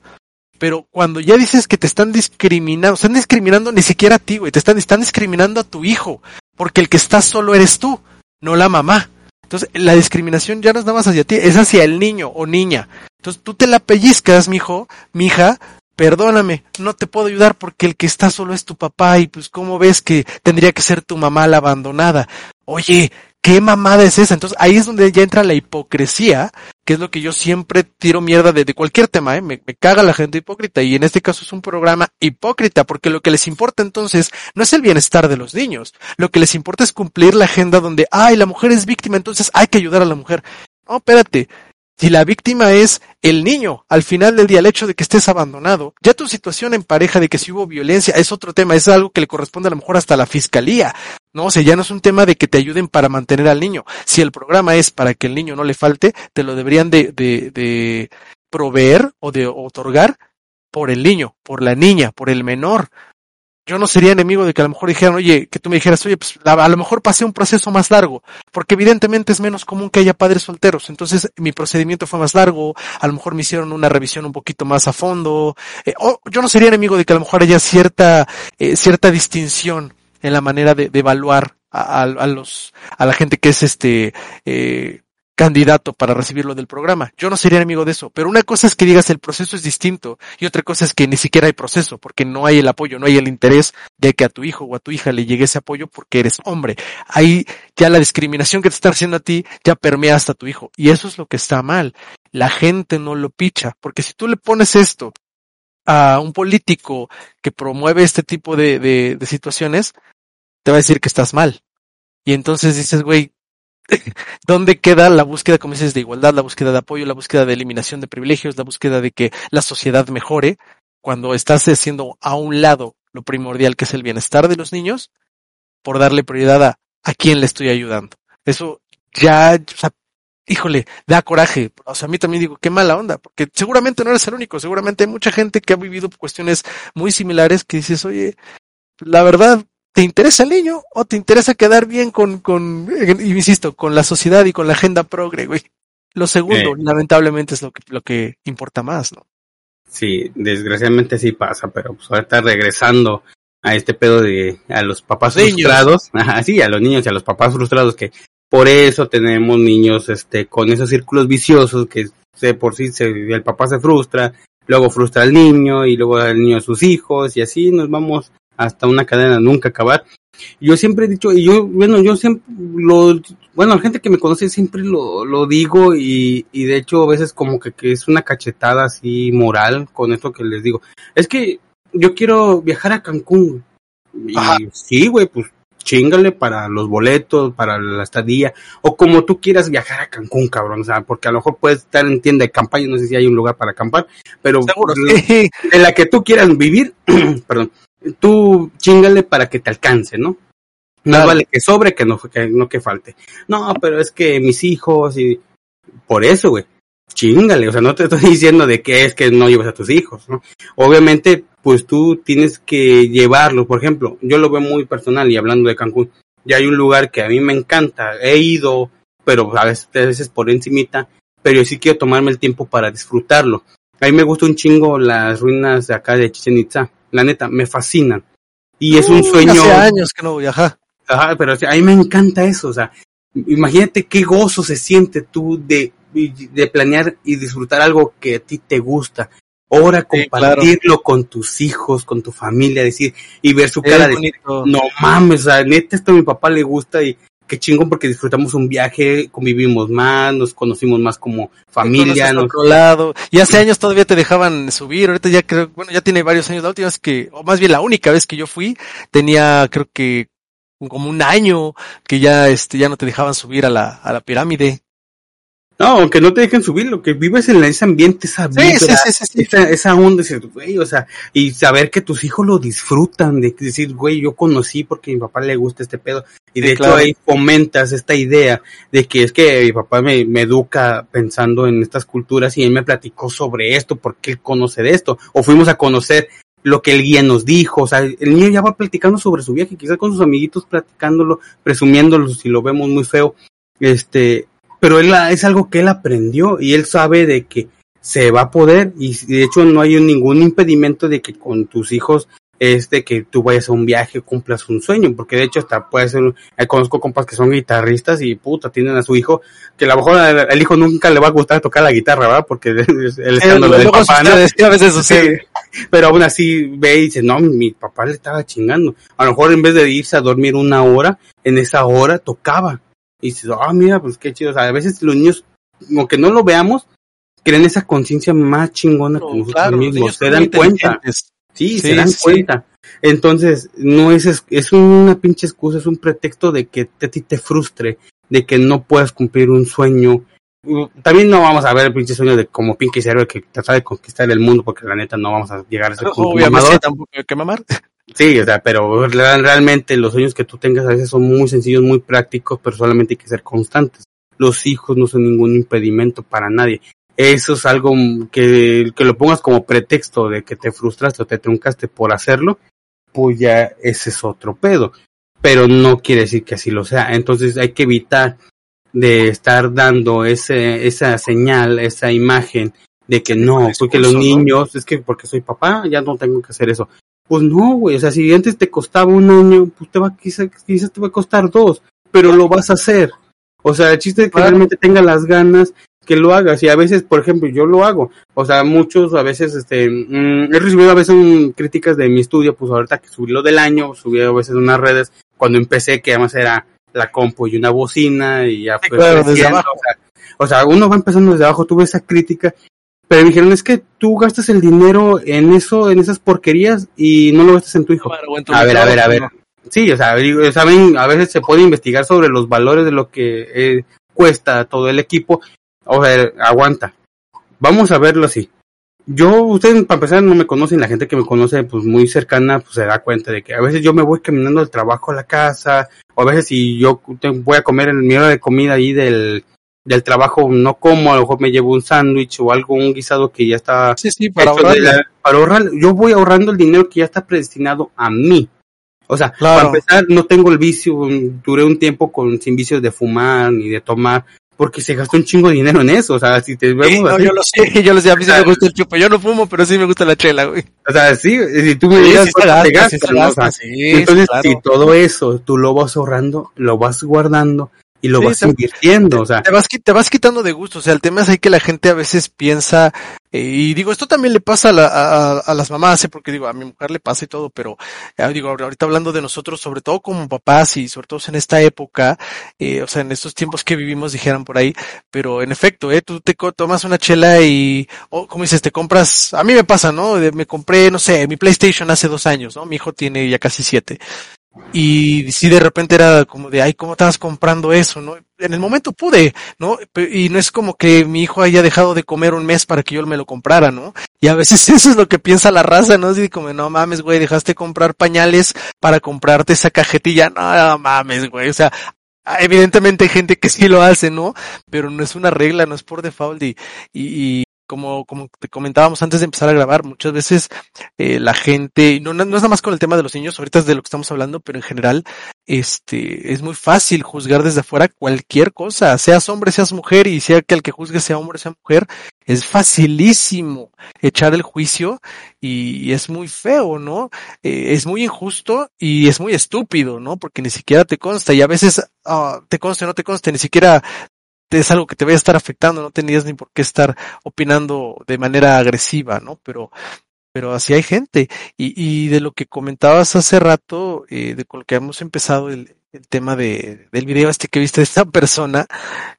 Pero cuando ya dices que te están discriminando, están discriminando ni siquiera a ti, güey, te están, están discriminando a tu hijo, porque el que está solo eres tú, no la mamá. Entonces, la discriminación ya no es nada más hacia ti, es hacia el niño o niña. Entonces, tú te la pellizcas, mijo, mija, perdóname, no te puedo ayudar porque el que está solo es tu papá y pues cómo ves que tendría que ser tu mamá la abandonada. Oye, ¿qué mamada es esa? Entonces ahí es donde ya entra la hipocresía, que es lo que yo siempre tiro mierda de, cualquier tema, ¿eh? Me, me caga la gente hipócrita y en este caso es un programa hipócrita porque lo que les importa entonces no es el bienestar de los niños, lo que les importa es cumplir la agenda donde, ay, la mujer es víctima, entonces hay que ayudar a la mujer. No, espérate, si la víctima es el niño, al final del día, el hecho de que estés abandonado, ya tu situación en pareja de que si hubo violencia es otro tema, es algo que le corresponde a lo mejor hasta la fiscalía. No, o sea, ya no es un tema de que te ayuden para mantener al niño. Si el programa es para que el niño no le falte, te lo deberían de, de, de proveer o de otorgar por el niño, por la niña, por el menor yo no sería enemigo de que a lo mejor dijeran, oye, que tú me dijeras, oye, pues a, lo mejor pasé un proceso más largo, porque evidentemente es menos común que haya padres solteros, entonces mi procedimiento fue más largo, a lo mejor me hicieron una revisión un poquito más a fondo, eh, o yo no sería enemigo de que a lo mejor haya cierta, eh, cierta distinción en la manera de, de evaluar a, a, a, los, a la gente que es este, eh, candidato para recibirlo del programa. Yo no sería enemigo de eso, pero una cosa es que digas el proceso es distinto y otra cosa es que ni siquiera hay proceso porque no hay el apoyo, no hay el interés de que a tu hijo o a tu hija le llegue ese apoyo porque eres hombre. Ahí ya la discriminación que te está haciendo a ti ya permea hasta tu hijo y eso es lo que está mal. La gente no lo picha porque si tú le pones esto a un político que promueve este tipo de, de, de situaciones, te va a decir que estás mal. Y entonces dices, güey, ¿Dónde queda la búsqueda, como dices, de igualdad, la búsqueda de apoyo, la búsqueda de eliminación de privilegios, la búsqueda de que la sociedad mejore, cuando estás haciendo a un lado lo primordial que es el bienestar de los niños, por darle prioridad a a quién le estoy ayudando? Eso ya, o sea, híjole, da coraje. O sea, a mí también digo, qué mala onda, porque seguramente no eres el único, seguramente hay mucha gente que ha vivido cuestiones muy similares que dices, oye, la verdad, ¿Te interesa el niño o te interesa quedar bien con, con, y insisto, con la sociedad y con la agenda progre, güey? Lo segundo, eh. lamentablemente, es lo que, lo que importa más, ¿no? Sí, desgraciadamente sí pasa, pero pues ahorita regresando a este pedo de a los papás niños. frustrados, ajá, sí, a los niños y a los papás frustrados que por eso tenemos niños este con esos círculos viciosos que se por sí se, el papá se frustra, luego frustra al niño y luego al niño a sus hijos y así nos vamos hasta una cadena nunca acabar. Yo siempre he dicho, y yo, bueno, yo siempre lo, bueno, la gente que me conoce siempre lo, lo digo y, y de hecho a veces como que, que es una cachetada así moral con esto que les digo. Es que yo quiero viajar a Cancún. Y Ajá. sí, güey, pues chingale para los boletos, para la estadía, o como tú quieras viajar a Cancún, cabrón, o sea, porque a lo mejor puedes estar en tienda de campaña, no sé si hay un lugar para acampar, pero Seguro, sí. de la que tú quieras vivir, perdón, tú chingale para que te alcance, ¿no? No claro. vale que sobre que no, que no que falte. No, pero es que mis hijos y por eso, güey. Chingale, o sea, no te estoy diciendo de que es que no llevas a tus hijos, ¿no? Obviamente, pues tú tienes que llevarlos, por ejemplo, yo lo veo muy personal y hablando de Cancún, ya hay un lugar que a mí me encanta, he ido, pero a veces, a veces por encimita, pero yo sí quiero tomarme el tiempo para disfrutarlo. A mí me gusta un chingo las ruinas de acá de Chichen Itza la neta, me fascinan. Y es un sueño. Hace años que no voy, ajá. Ajá, pero a mí me encanta eso, o sea, imagínate qué gozo se siente tú de, de planear y disfrutar algo que a ti te gusta. Ahora compartirlo sí, claro. con tus hijos, con tu familia, decir, y ver su cara de, no mames, o sea, neta esto a mi papá le gusta y qué chingón porque disfrutamos un viaje, convivimos más, nos conocimos más como familia. Nos... Otro lado. Y hace años todavía te dejaban subir, ahorita ya creo, bueno, ya tiene varios años, la última vez que, o más bien la única vez que yo fui, tenía creo que como un año que ya este ya no te dejaban subir a la, a la pirámide. No, aunque no te dejen subir, lo que vives en ese ambiente, esa vibra, sí, sí, sí, sí, esa, esa onda, güey, o sea, y saber que tus hijos lo disfrutan, de decir, güey, yo conocí porque a mi papá le gusta este pedo, y de hecho claro. ahí fomentas esta idea de que es que mi papá me, me, educa pensando en estas culturas y él me platicó sobre esto, porque él conoce de esto, o fuimos a conocer lo que el guía nos dijo, o sea, el niño ya va platicando sobre su viaje, quizás con sus amiguitos platicándolo, presumiéndolo si lo vemos muy feo, este, pero él es algo que él aprendió y él sabe de que se va a poder y de hecho no hay ningún impedimento de que con tus hijos este que tú vayas a un viaje cumplas un sueño porque de hecho hasta puede ser eh, conozco compas que son guitarristas y puta tienen a su hijo que a lo mejor el, el hijo nunca le va a gustar tocar la guitarra verdad porque el escándalo del papá ¿no? a veces sucede. sí, pero aún así ve y dice no mi papá le estaba chingando a lo mejor en vez de irse a dormir una hora en esa hora tocaba y dices, ah, oh, mira, pues qué chido. O sea, a veces los niños aunque no lo veamos, creen esa conciencia más chingona que nosotros Claro, mismos. Se dan cuenta. Sí, se dan sí. cuenta. Entonces, no es, es, es una pinche excusa, es un pretexto de que te- a ti te frustre, de que no puedas cumplir un sueño. Uh, También no vamos a ver el pinche sueño de como Pinky Cerebro que trata de conquistar el mundo, porque la neta no vamos a llegar a ese punto Obviamente tampoco hay que mamar. Sí, o sea, pero real- realmente los sueños que tú tengas a veces son muy sencillos, muy prácticos, pero solamente hay que ser constantes. Los hijos no son ningún impedimento para nadie. Eso es algo que, que lo pongas como pretexto de que te frustraste o te truncaste por hacerlo, pues ya ese es otro pedo. Pero no quiere decir que así lo sea. Entonces hay que evitar de estar dando ese, esa señal, esa imagen de que no, porque los niños, es que porque soy papá, ya no tengo que hacer eso. Pues no, güey, o sea, si antes te costaba un año, pues te va, quizás, quizás te va a costar dos, pero lo vas a hacer. O sea, el chiste es que realmente tenga las ganas, que lo hagas. Y a veces, por ejemplo, yo lo hago. O sea, muchos a veces, este, mm, he recibido a veces un- críticas de mi estudio, pues ahorita que subí lo del año, subí a veces unas redes, cuando empecé, que además era la compu y una bocina, y ya Sí, fue claro, abajo. O sea, o sea, uno va empezando desde abajo, tuve esa crítica, pero me dijeron, es que tú gastas el dinero en eso, en esas porquerías, y no lo gastas en tu hijo. A ver, a ver, a ver. Sí, o sea, digo, saben, a veces se puede investigar sobre los valores de lo que eh, cuesta todo el equipo. O sea, aguanta. Vamos a verlo así. Yo, ustedes para empezar no me conocen, la gente que me conoce pues muy cercana pues se da cuenta de que a veces yo me voy caminando del trabajo a la casa, o a veces si yo voy a comer en mi hora de comida ahí del, del trabajo no como, a lo mejor me llevo un sándwich o algo, un guisado que ya está Sí, sí, para ahorrar. la- para ahorrar, yo voy ahorrando el dinero que ya está predestinado a mí. O sea, Claro. para empezar, no tengo el vicio, duré un tiempo con sin vicios de fumar ni de tomar, porque se gastó un chingo de dinero en eso. O sea, si te vemos Sí, no, yo lo sé, yo lo sé, a mí sí me gusta el chupo, yo no fumo, pero sí me gusta la chela, güey. o sea, sí, si tú me digas sí te gastas, ¿no? O sea, entonces, claro. si todo eso tú lo vas ahorrando, lo vas guardando y lo Sí, vas te- invirtiendo, o sea, te vas, te vas quitando de gusto, o sea, el tema es ahí que la gente a veces piensa, eh, y digo, esto también le pasa a, la- a- a las mamás, ¿eh? porque digo, a mi mujer le pasa y todo, pero eh, digo, ahor- ahorita hablando de nosotros, sobre todo como papás y sobre todo en esta época, eh, o sea, en estos tiempos que vivimos, dijeran por ahí, pero en efecto, eh, tú te tomas una chela y, o como dices, te compras, a mí me pasa, ¿no? De- me compré, no sé, mi PlayStation hace dos años, ¿no? Mi hijo tiene ya casi siete. Y si de repente era como de, ay, ¿cómo estabas comprando eso? ¿no? En el momento pude, ¿no? Y no es como que mi hijo haya dejado de comer un mes para que yo me lo comprara, ¿no? Y a veces eso es lo que piensa la raza, ¿no? Así como, no mames, güey, dejaste de comprar pañales para comprarte esa cajetilla. No, no mames, güey. O sea, evidentemente hay gente que sí lo hace, ¿no? Pero no es una regla, no es por default y, y como, como te comentábamos antes de empezar a grabar, muchas veces eh, la gente, no, no es nada más con el tema de los niños, ahorita es de lo que estamos hablando, pero en general, este, es muy fácil juzgar desde afuera cualquier cosa, seas hombre, seas mujer, y sea que el que juzgue sea hombre, sea mujer, es facilísimo echar el juicio y, es muy feo, ¿no? Eh, es muy injusto y es muy estúpido, ¿no? Porque ni siquiera te consta y a veces ah, te conste o no te conste, ni siquiera es algo que te vaya a estar afectando, no tenías ni por qué estar opinando de manera agresiva, ¿no? Pero, pero así hay gente. Y, y de lo que comentabas hace rato, eh, de con lo que hemos empezado el, el tema de, del video este que viste de esta persona,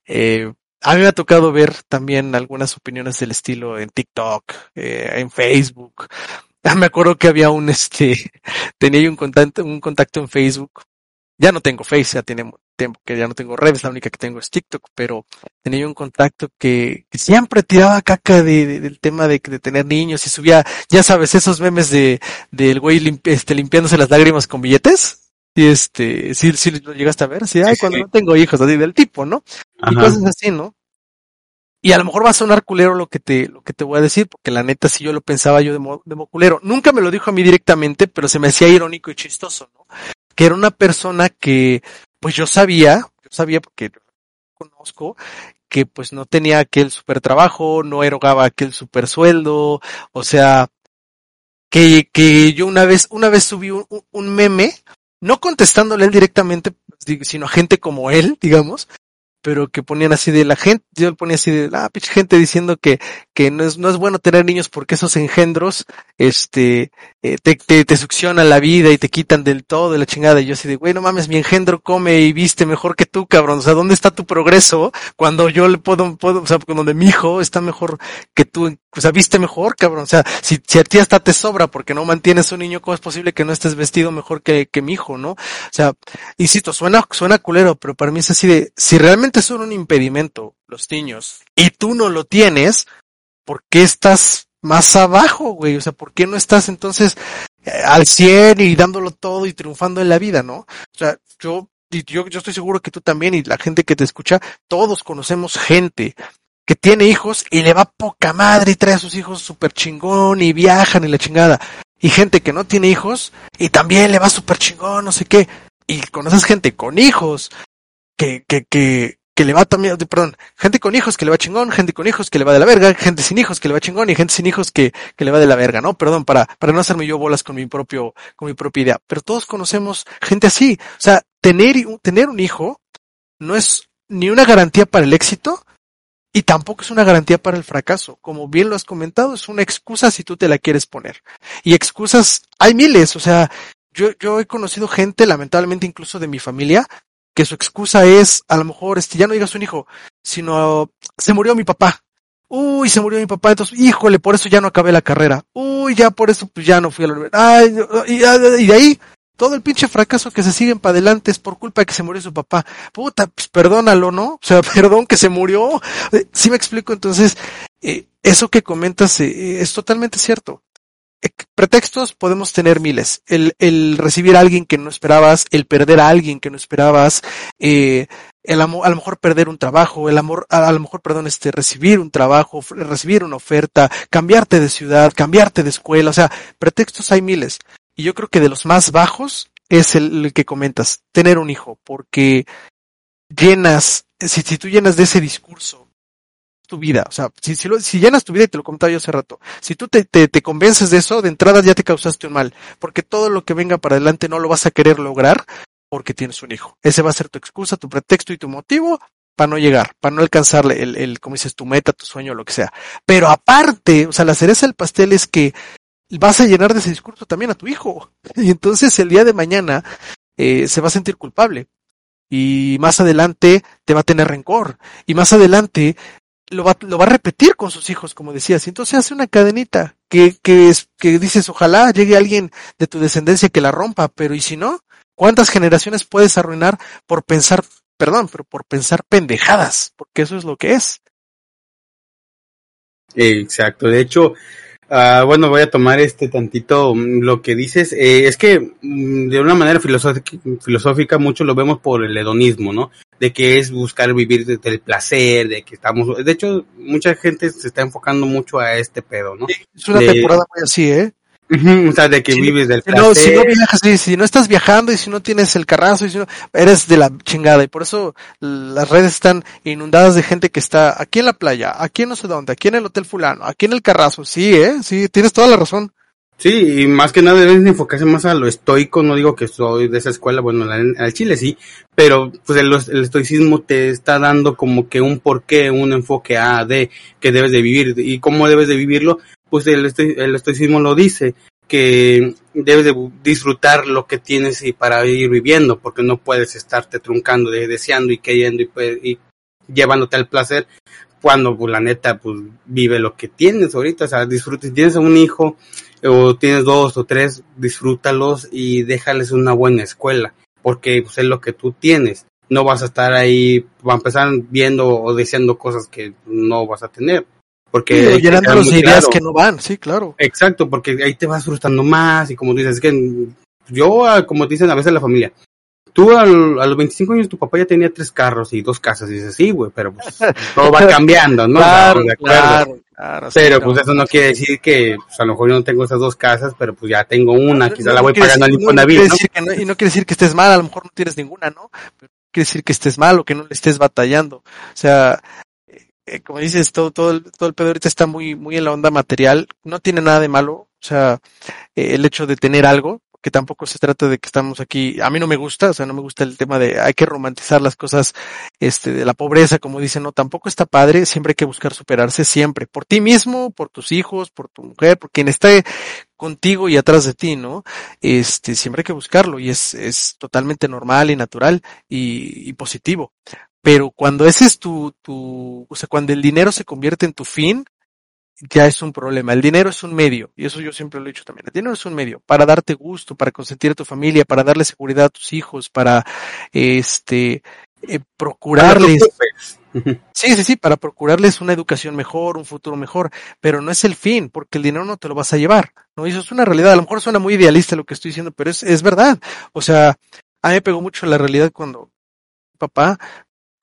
eh, a mí me ha tocado ver también algunas opiniones del estilo en TikTok, eh, en Facebook. Me acuerdo que había un, este, tenía un contacto, un contacto en Facebook. Ya no tengo Face, ya tiene tiempo que ya no tengo redes, la única que tengo es TikTok, pero tenía un contacto que, que siempre tiraba caca de, de- del tema de, de tener niños y subía, ya sabes, esos memes de, del güey limpi- este, limpiándose las lágrimas con billetes. Y este, sí, sí lo llegaste a ver, sí, ay, Sí, cuando sí. no tengo hijos, así del tipo, ¿no? y ajá. cosas así, ¿no? Y a lo mejor va a sonar culero lo que te, lo que te voy a decir, porque la neta si yo lo pensaba yo de, mo- de mo- culero. Nunca me lo dijo a mí directamente, pero se me hacía irónico y chistoso, ¿no? Que era una persona que, pues yo sabía, yo sabía porque conozco, que pues no tenía aquel super trabajo, no erogaba aquel super sueldo, o sea, que, que yo una vez, una vez subí un, meme, no contestándole él directamente, sino a gente como él, digamos, pero que ponían así de la gente, yo le ponía así de la ah, gente diciendo que, que no es, no es bueno tener niños porque esos engendros, este, eh, te, te, te, succionan la vida y te quitan del todo de la chingada. Y yo así de, güey, no mames, mi engendro come y viste mejor que tú, cabrón. O sea, ¿dónde está tu progreso cuando yo le puedo, puedo, o sea, donde mi hijo está mejor que tú, o sea, viste mejor, cabrón. O sea, si, si a ti hasta te sobra porque no mantienes un niño, ¿cómo es posible que no estés vestido mejor que, que mi hijo, no? O sea, insisto, suena, suena culero, pero para mí es así de, si realmente son un impedimento los niños y tú no lo tienes, ¿por qué estás más abajo, güey? O sea, ¿por qué no estás entonces eh, al 100 y dándolo todo y triunfando en la vida, no? O sea, yo, yo, yo estoy seguro que tú también y la gente que te escucha, todos conocemos gente que tiene hijos y le va poca madre y trae a sus hijos súper chingón y viajan y la chingada. Y gente que no tiene hijos y también le va súper chingón, no sé qué. Y conoces gente con hijos que, que, que, que le va también, perdón, gente con hijos que le va chingón, gente con hijos que le va de la verga, gente sin hijos que le va chingón y gente sin hijos que, que le va de la verga, ¿no? Perdón, para, para no hacerme yo bolas con mi propio, con mi propia idea. Pero todos conocemos gente así. O sea, tener, tener un hijo no es ni una garantía para el éxito y tampoco es una garantía para el fracaso. Como bien lo has comentado, es una excusa si tú te la quieres poner. Y excusas, hay miles, o sea, yo, yo he conocido gente, lamentablemente incluso de mi familia, que su excusa es, a lo mejor, este, ya no digas un hijo, sino, se murió mi papá. Uy, se murió mi papá, entonces, híjole, por eso ya no acabé la carrera. Uy, ya por eso, pues ya no fui a la universidad. Ay, y, de ahí, todo el pinche fracaso que se siguen para adelante es por culpa de que se murió su papá. Puta, pues perdónalo, ¿no? O sea, perdón que se murió. Eh, sí me explico, entonces, eh, eso que comentas eh, es totalmente cierto pretextos podemos tener miles. El, recibir a alguien que no esperabas, el perder a alguien que no esperabas, el amor, a lo mejor perder un trabajo, el amor, a, lo mejor, perdón, este, recibir un trabajo, recibir una oferta, cambiarte de ciudad, cambiarte de escuela, o sea, pretextos hay miles. Y yo creo que de los más bajos es el, que comentas, tener un hijo, porque llenas, si, si tú llenas de ese discurso tu vida. O sea, si, si, lo, si llenas tu vida, y te lo comentaba yo hace rato, si tú te, te, te convences de eso, de entrada ya te causaste un mal, porque todo lo que venga para adelante no lo vas a querer lograr porque tienes un hijo. Ese va a ser tu excusa, tu pretexto y tu motivo para no llegar, para no alcanzarle el, el, como dices, tu meta, tu sueño, lo que sea. Pero aparte, o sea, la cereza del pastel es que vas a llenar de ese discurso también a tu hijo. Y entonces el día de mañana eh, se va a sentir culpable. Y más adelante te va a tener rencor. Y más adelante lo va, lo va a repetir con sus hijos, como decías. Y entonces hace una cadenita que, que, es, que dices, ojalá llegue alguien de tu descendencia que la rompa, pero ¿y si no? ¿Cuántas generaciones puedes arruinar por pensar, perdón, pero por pensar pendejadas? Porque eso es lo que es. Exacto. De hecho, Uh, bueno, voy a tomar este tantito mm, lo que dices. Eh, es que mm, de una manera filosófica, filosófica mucho lo vemos por el hedonismo, ¿no? De que es buscar vivir desde el placer, de que estamos... De hecho, mucha gente se está enfocando mucho a este pedo, ¿no? es una temporada muy así, ¿eh? O sea, de que vives del placer. No, si no viajas, si, no estás viajando y si no tienes el carrazo, y si no, eres de la chingada. Y por eso las redes están inundadas de gente que está aquí en la playa, aquí en no sé dónde, aquí en el hotel fulano, aquí en el carrazo. Sí, eh, sí, tienes toda la razón. Sí, y más que nada deben enfocarse más a lo estoico, no digo que soy de esa escuela, bueno, al Chile sí, pero pues el, el, estoicismo te está dando como que un porqué, un enfoque A, D, que debes de vivir, y cómo debes de vivirlo, pues el, el estoicismo lo dice, que debes de disfrutar lo que tienes y para ir viviendo, porque no puedes estarte truncando, de, deseando y queriendo y, y llevándote al placer, cuando pues la neta pues vive lo que tienes ahorita, o sea, disfrutes, si tienes un hijo o tienes dos o tres, disfrútalos y déjales una buena escuela, porque pues, es lo que tú tienes. No vas a estar ahí, va a empezar viendo o deseando cosas que no vas a tener. Porque llenando los ideas que no van, sí, claro. Exacto, porque ahí te vas frustrando más y como dices, es que yo, ah, como dicen a veces la familia, tú al, a los 25 años tu papá ya tenía tres carros y dos casas y dices, sí, güey, pero pues, todo va cambiando, ¿no? Claro, claro, claro, pero pues eso no quiere decir que pues, a lo mejor yo no tengo esas dos casas, pero pues ya tengo una, quizá la voy pagando al Infonavit, ¿no? ¿no? Y no quiere decir que estés mal, a lo mejor no tienes ninguna, ¿no? Pero quiere decir que estés mal o que no le estés batallando. O sea, eh, como dices, todo, todo, el, todo el pedo ahorita está muy, muy en la onda material. No tiene nada de malo. O sea, eh, el hecho de tener algo, que tampoco se trata de que estamos aquí, a mí no me gusta, o sea, no me gusta el tema de hay que romantizar las cosas, este, de la pobreza, como dicen, no, tampoco está padre, siempre hay que buscar superarse, siempre, por ti mismo, por tus hijos, por tu mujer, por quien esté contigo y atrás de ti, ¿no? Este, siempre hay que buscarlo y es, es totalmente normal y natural y, y positivo. Pero cuando ese es tu, tu, o sea, cuando el dinero se convierte en tu fin, ya es un problema. El dinero es un medio, y eso yo siempre lo he dicho también. El dinero es un medio para darte gusto, para consentir a tu familia, para darle seguridad a tus hijos, para este eh, procurarles. Sí, sí, sí, para procurarles una educación mejor, un futuro mejor, pero no es el fin, porque el dinero no te lo vas a llevar, ¿no? Y eso es una realidad. A lo mejor suena muy idealista lo que estoy diciendo, pero es, es verdad. O sea, a mí me pegó mucho la realidad cuando papá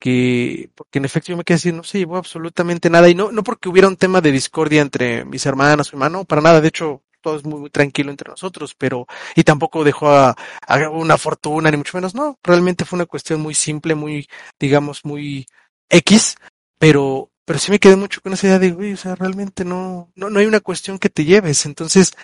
que, porque en efecto yo me quedé así, no se llevó absolutamente nada, y no, no porque hubiera un tema de discordia entre mis hermanas, mi hermano, para nada, de hecho, todo es muy, tranquilo entre nosotros, pero, y tampoco dejó a, a, una fortuna, ni mucho menos, no, realmente fue una cuestión muy simple, muy, digamos, muy X, pero, pero sí me quedé mucho con esa idea de, güey, o sea, realmente no, no, no hay una cuestión que te lleves, entonces,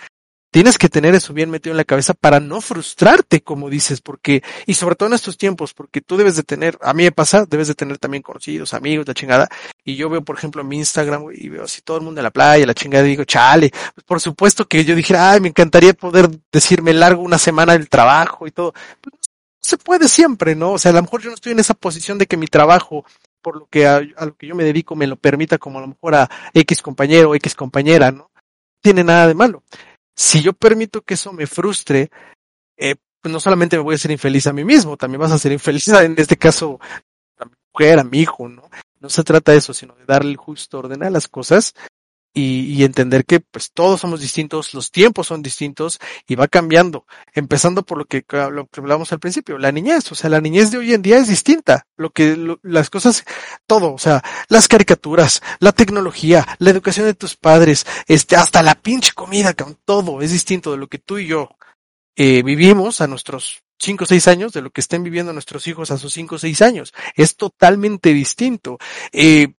tienes que tener eso bien metido en la cabeza para no frustrarte, como dices, porque, y sobre todo en estos tiempos, porque tú debes de tener, a mí me pasa, debes de tener también conocidos, amigos, la chingada, y yo veo, por ejemplo, mi Instagram, y veo así todo el mundo en la playa, la chingada, y digo, chale, pues por supuesto que yo dijera, ay, me encantaría poder decirme largo una semana del trabajo y todo, pues no se puede siempre, ¿no? O sea, a lo mejor yo no estoy en esa posición de que mi trabajo por lo que a, a lo que yo me dedico me lo permita como a lo mejor a X compañero o X compañera, ¿no? Tiene nada de malo si yo permito que eso me frustre, eh, pues no solamente me voy a hacer infeliz a mí mismo, también vas a ser infeliz en este caso a mi mujer, a mi hijo, ¿no? No se trata de eso, sino de darle el justo orden a las cosas y, y, entender que pues todos somos distintos, los tiempos son distintos y va cambiando, empezando por lo que, lo que hablamos al principio, la niñez, o sea, la niñez de hoy en día es distinta, lo que lo, las cosas, todo, o sea, las caricaturas, la tecnología, la educación de tus padres, este, hasta la pinche comida, todo es distinto de lo que tú y yo eh, vivimos a nuestros cinco o seis años de lo que estén viviendo nuestros hijos a sus cinco o seis años. Es totalmente distinto. Eh,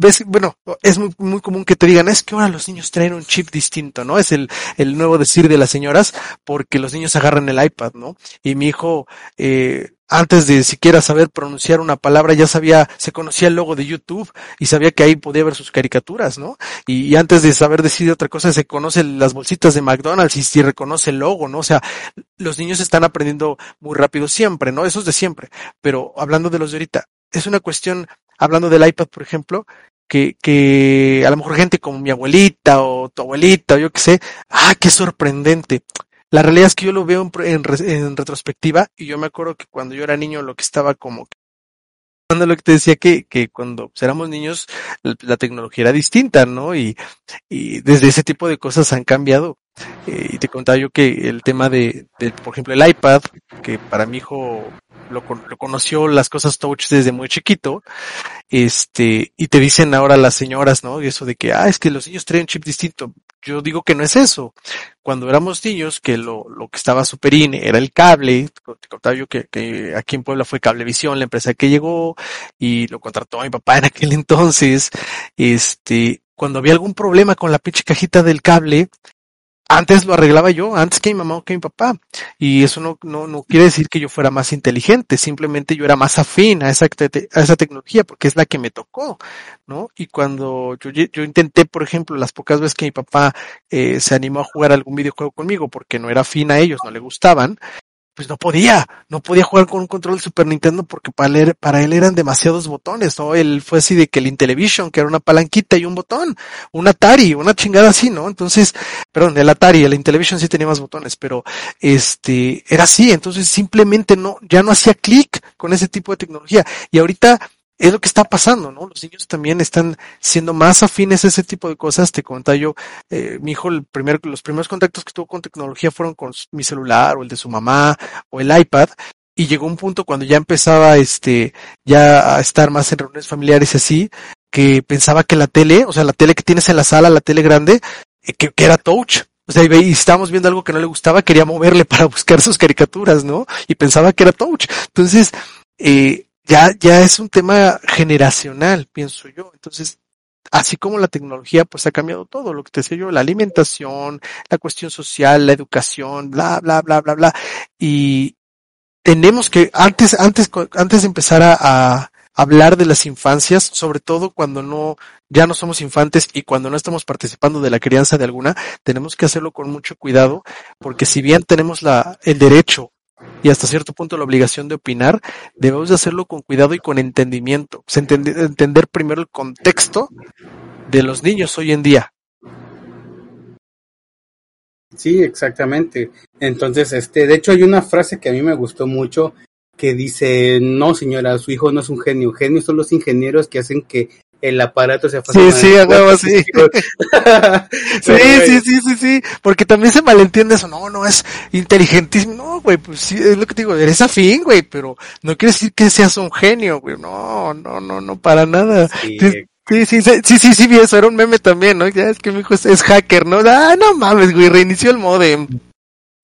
ves, bueno, es muy, muy común que te digan, es que ahora los niños traen un chip distinto, ¿no? Es el, el nuevo decir de las señoras, porque los niños agarran el iPad, ¿no? Y mi hijo, eh, antes de siquiera saber pronunciar una palabra, ya sabía, se conocía el logo de YouTube y sabía que ahí podía ver sus caricaturas, ¿no? Y, antes de saber decir otra cosa, se conoce las bolsitas de McDonald's y, si reconoce el logo, ¿no? O sea, los niños están aprendiendo muy rápido siempre, ¿no? Eso es de siempre. Pero hablando de los de ahorita, es una cuestión, hablando del iPad, por ejemplo, que, que a lo mejor gente como mi abuelita o tu abuelita o yo qué sé, ah, qué sorprendente. La realidad es que yo lo veo en, en, retrospectiva y yo me acuerdo que cuando yo era niño lo que estaba como cuando lo que te decía que, que cuando pues, éramos niños la, tecnología era distinta, ¿no? Y, y desde ese tipo de cosas han cambiado. Eh, y te contaba yo que el tema de, por ejemplo, el iPad, que para mi hijo lo, lo, conoció las cosas touch desde muy chiquito, este, y te dicen ahora las señoras, ¿no? Y eso de que, ah, es que los niños traen chip distinto. Yo digo que no es eso. Cuando éramos niños, que lo, lo que estaba super in era el cable, te contaba yo que, que aquí en Puebla fue Cablevisión, la empresa que llegó, y lo contrató a mi papá en aquel entonces, este, cuando había algún problema con la pinche cajita del cable, antes lo arreglaba yo, antes que mi mamá o que mi papá. Y eso no, no, no quiere decir que yo fuera más inteligente, simplemente yo era más afín a esa, a esa tecnología porque es la que me tocó, ¿no? Y cuando yo, yo intenté, por ejemplo, las pocas veces que mi papá eh, se animó a jugar algún videojuego conmigo porque no era afín a ellos, no le gustaban, pues no podía, no podía jugar con un control de Super Nintendo porque para él, eran demasiados botones, ¿no? Él fue así de que el Intellivision, que era una palanquita y un botón, un Atari, una chingada así, ¿no? Entonces, perdón, el Atari, el Intellivision sí tenía más botones, pero este, era así, entonces simplemente no, ya no hacía clic con ese tipo de tecnología. Y ahorita, es lo que está pasando, ¿no? Los niños también están siendo más afines a ese tipo de cosas. Te comentaba yo, eh, mi hijo, el primer, los primeros contactos que tuvo con tecnología fueron con mi celular o el de su mamá o el iPad. Y llegó un punto cuando ya empezaba, este, ya a estar más en reuniones familiares y así, que pensaba que la tele, o sea, la tele que tienes en la sala, la tele grande, eh, que, que era touch. O sea, y estábamos viendo algo que no le gustaba, quería moverle para buscar sus caricaturas, ¿no? Y pensaba que era touch. Entonces, eh, ya, ya es un tema generacional, pienso yo. Entonces, así como la tecnología pues ha cambiado todo, lo que te decía yo, la alimentación, la cuestión social, la educación, bla, bla, bla, bla, bla. Y tenemos que, antes, antes, antes de empezar a, a hablar de las infancias, sobre todo cuando no, ya no somos infantes y cuando no estamos participando de la crianza de alguna, tenemos que hacerlo con mucho cuidado, porque si bien tenemos la, el derecho y hasta cierto punto la obligación de opinar, debemos de hacerlo con cuidado y con entendimiento. Entender, primero el contexto de los niños hoy en día. Sí, exactamente. Entonces, este, de hecho hay una frase que a mí me gustó mucho que dice, no señora, su hijo no es un genio, genios son los ingenieros que hacen que el aparato se Sí, sí, a sí. sí, sí, sí, sí, sí, porque también se malentiende eso, no, no es inteligentísimo, no, güey, pues sí, es lo que te digo, eres afín, güey, pero no quiere decir que seas un genio, güey, no, no, no, no, para nada. Sí. Sí, sí, sí, sí, sí, sí, eso era un meme también, ¿no? Ya es que mi hijo es, es hacker, ¿no? Ah, no mames, güey, reinició el modem.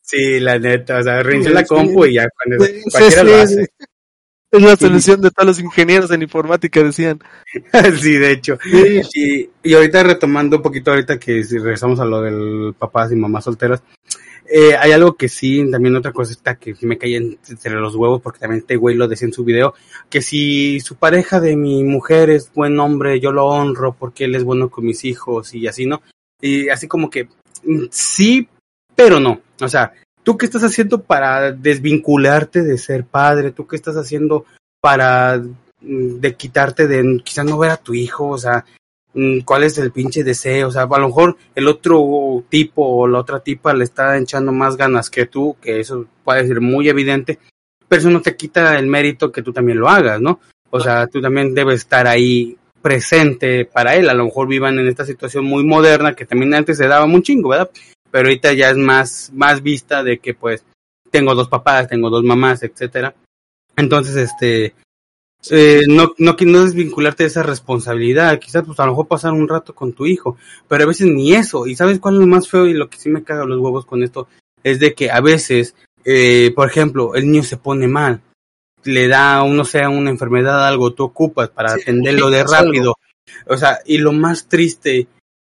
Sí, la neta, o sea, reinició la compu y ya cuando cualquiera lo hace. Es la solución de todos los ingenieros en informática, decían. sí, de hecho. Y, y ahorita retomando un poquito, ahorita que si regresamos a lo del papás y mamás solteras, eh, hay algo que sí, también otra cosita que me cae entre los huevos, porque también este güey lo decía en su video, que si su pareja de mi mujer es buen hombre, yo lo honro porque él es bueno con mis hijos y así, ¿no? Y así como que sí, pero no. O sea, ¿tú qué estás haciendo para desvincularte de ser padre? ¿Tú qué estás haciendo para de quitarte de quizás no ver a tu hijo? O sea, cuál es el pinche deseo, o sea, a lo mejor el otro tipo o la otra tipa le está echando más ganas que tú, que eso puede ser muy evidente, pero eso no te quita el mérito que tú también lo hagas, ¿no? O sea, tú también debes estar ahí presente para él, a lo mejor vivan en esta situación muy moderna que también antes se daba un chingo, ¿verdad? Pero ahorita ya es más, más vista de que pues tengo dos papás, tengo dos mamás, etcétera. Entonces, este, eh, no, no, no desvincularte de esa responsabilidad, quizás pues a lo mejor pasar un rato con tu hijo, pero a veces ni eso, y sabes cuál es lo más feo y lo que sí me caga los huevos con esto, es de que a veces, eh, por ejemplo, el niño se pone mal, le da, uno sea una enfermedad, algo, tú ocupas para sí, atenderlo de rápido, o sea, y lo más triste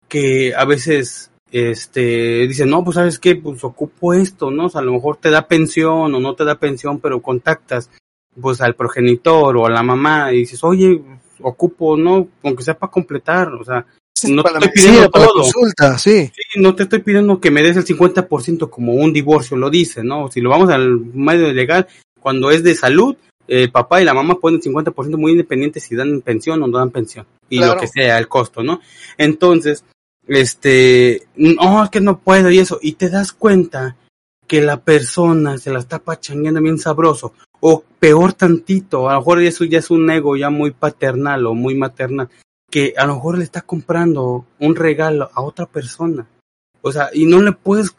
que a veces este dice, no, pues sabes qué, pues ocupo esto, ¿no? O sea, a lo mejor te da pensión o no te da pensión, pero contactas pues al progenitor o a la mamá y dices, oye, ocupo, ¿no? Aunque sea para completar, o sea, Sí, no te estoy pidiendo medicina, todo. consulta, sí. Sí, no te estoy pidiendo que me des el 50% como un divorcio lo dice, ¿no? Si lo vamos al medio legal, cuando es de salud, el papá y la mamá ponen 50% muy independientes si dan pensión o no dan pensión. Y Claro. lo que sea, el costo, ¿no? Entonces, este, no, es que no puedo y eso. Y te das cuenta que la persona se la está pachangueando bien sabroso. O peor tantito, a lo mejor eso ya es un ego ya muy paternal o muy maternal. Que a lo mejor le está comprando un regalo a otra persona. O sea, y no le puedes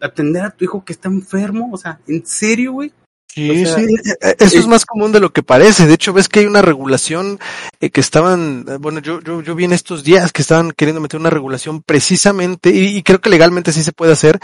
atender a tu hijo que está enfermo. O sea, ¿en serio, güey? Sí, O sea, sí, eh, eso es más común de lo que parece. De hecho, ves que hay una regulación eh, que estaban, eh, bueno, yo, yo, yo vi en estos días que estaban queriendo meter una regulación precisamente, y, y creo que legalmente sí se puede hacer,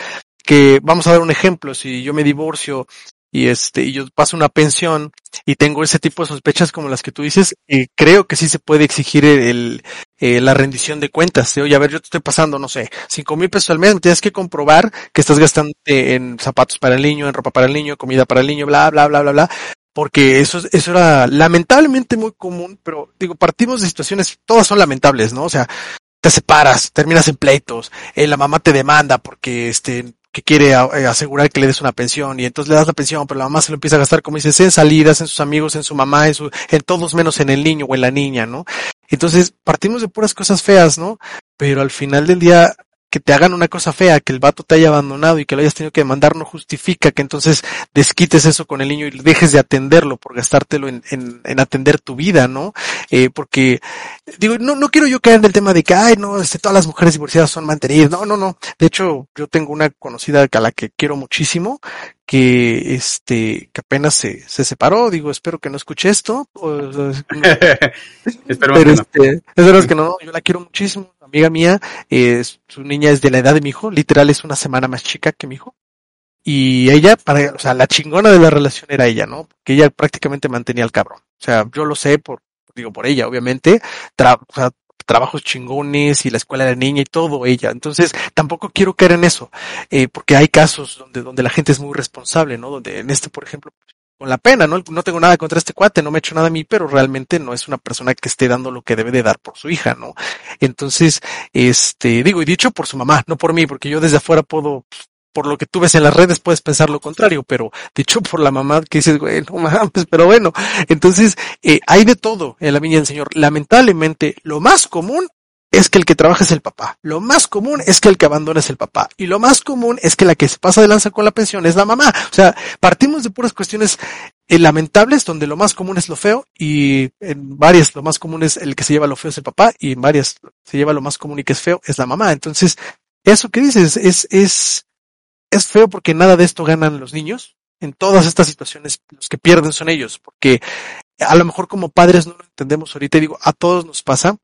que vamos a dar un ejemplo, si yo me divorcio y este, y yo paso una pensión y tengo ese tipo de sospechas como las que tú dices, eh, creo que sí se puede exigir el, eh, la rendición de cuentas. De, Oye, a ver, yo te estoy pasando, no sé, cinco mil pesos al mes, me tienes que comprobar que estás gastando en zapatos para el niño, en ropa para el niño, comida para el niño, bla, bla, bla, bla, bla. Porque eso, es- eso era lamentablemente muy común, pero digo, partimos de situaciones, todas son lamentables, ¿no? O sea, te separas, terminas en pleitos, eh, la mamá te demanda porque este que quiere eh, asegurar que le des una pensión y entonces le das la pensión, pero la mamá se lo empieza a gastar, como dices, en salidas, en sus amigos, en su mamá, en su, en todos menos en el niño o en la niña, ¿no? Entonces, partimos de puras cosas feas, ¿no? Pero al final del día, que te hagan una cosa fea, que el vato te haya abandonado y que lo hayas tenido que demandar no justifica que entonces desquites eso con el niño y dejes de atenderlo por gastártelo en, en, en atender tu vida, ¿no? Eh, porque, digo, no, no quiero yo caer en el tema de que, ay, no, este, todas las mujeres divorciadas son mantenidas. No, no, no. De hecho, yo tengo una conocida a la que quiero muchísimo, que, este, que apenas se, se separó. Digo, espero que no escuche esto. o sea, Esperemos pero que no. este, es que no, yo la quiero muchísimo, amiga mía, eh, su niña es de la edad de mi hijo, literal es una semana más chica que mi hijo. Y ella, para, o sea, la chingona de la relación era ella, ¿no? Que ella prácticamente mantenía al cabrón. O sea, yo lo sé por, digo, por ella, obviamente, tra- trabajos chingones y la escuela de niña y todo ella. Entonces, tampoco quiero caer en eso, eh, porque hay casos donde, donde la gente es muy responsable, ¿no? Donde en este, por ejemplo, con la pena, ¿no? No tengo nada contra este cuate, no me ha hecho nada a mí, pero realmente no es una persona que esté dando lo que debe de dar por su hija, ¿no? Entonces, este, digo, y dicho por su mamá, no por mí, porque yo desde afuera puedo, por lo que tú ves en las redes puedes pensar lo contrario, pero dicho por la mamá que dices, güey, no mames, pero bueno, entonces, eh, hay de todo en la viña del Señor. Lamentablemente, lo más común es que el que trabaja es el papá. Lo más común es que el que abandona es el papá. Y lo más común es que la que se pasa de lanza con la pensión es la mamá. O sea, partimos de puras cuestiones eh, lamentables donde lo más común es lo feo y en varias lo más común es el que se lleva lo feo es el papá y en varias se lleva lo más común y que es feo es la mamá. Entonces, eso que dices es, es, es feo porque nada de esto ganan los niños. En todas estas situaciones, los que pierden son ellos, porque a lo mejor como padres no lo entendemos ahorita, digo, a todos nos pasa,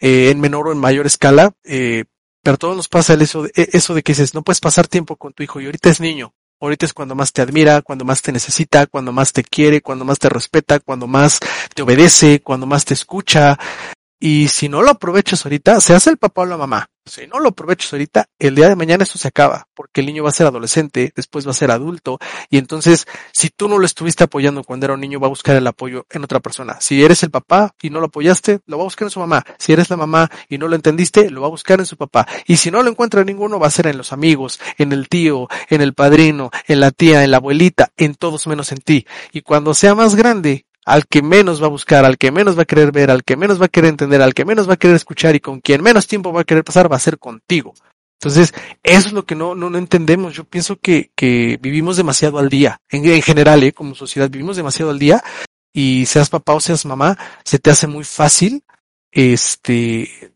eh, en menor o en mayor escala, eh, pero a todos nos pasa el eso, de, e, eso de que dices, no puedes pasar tiempo con tu hijo y ahorita es niño, ahorita es cuando más te admira, cuando más te necesita, cuando más te quiere, cuando más te respeta, cuando más te obedece, cuando más te escucha, y si no lo aprovechas ahorita, se hace el papá o la mamá. Si no lo aprovechas ahorita, el día de mañana esto se acaba, porque el niño va a ser adolescente, después va a ser adulto, y entonces, si tú no lo estuviste apoyando cuando era un niño, va a buscar el apoyo en otra persona. Si eres el papá y no lo apoyaste, lo va a buscar en su mamá. Si eres la mamá y no lo entendiste, lo va a buscar en su papá. Y si no lo encuentra en ninguno, va a ser en los amigos, en el tío, en el padrino, en la tía, en la abuelita, en todos menos en ti. Y cuando sea más grande, al que menos va a buscar, al que menos va a querer ver, al que menos va a querer entender, al que menos va a querer escuchar y con quien menos tiempo va a querer pasar va a ser contigo. Entonces, eso es lo que no, no, no entendemos. Yo pienso que, que vivimos demasiado al día. En, en general, ¿eh? como sociedad, vivimos demasiado al día. Y seas papá o seas mamá, se te hace muy fácil, este,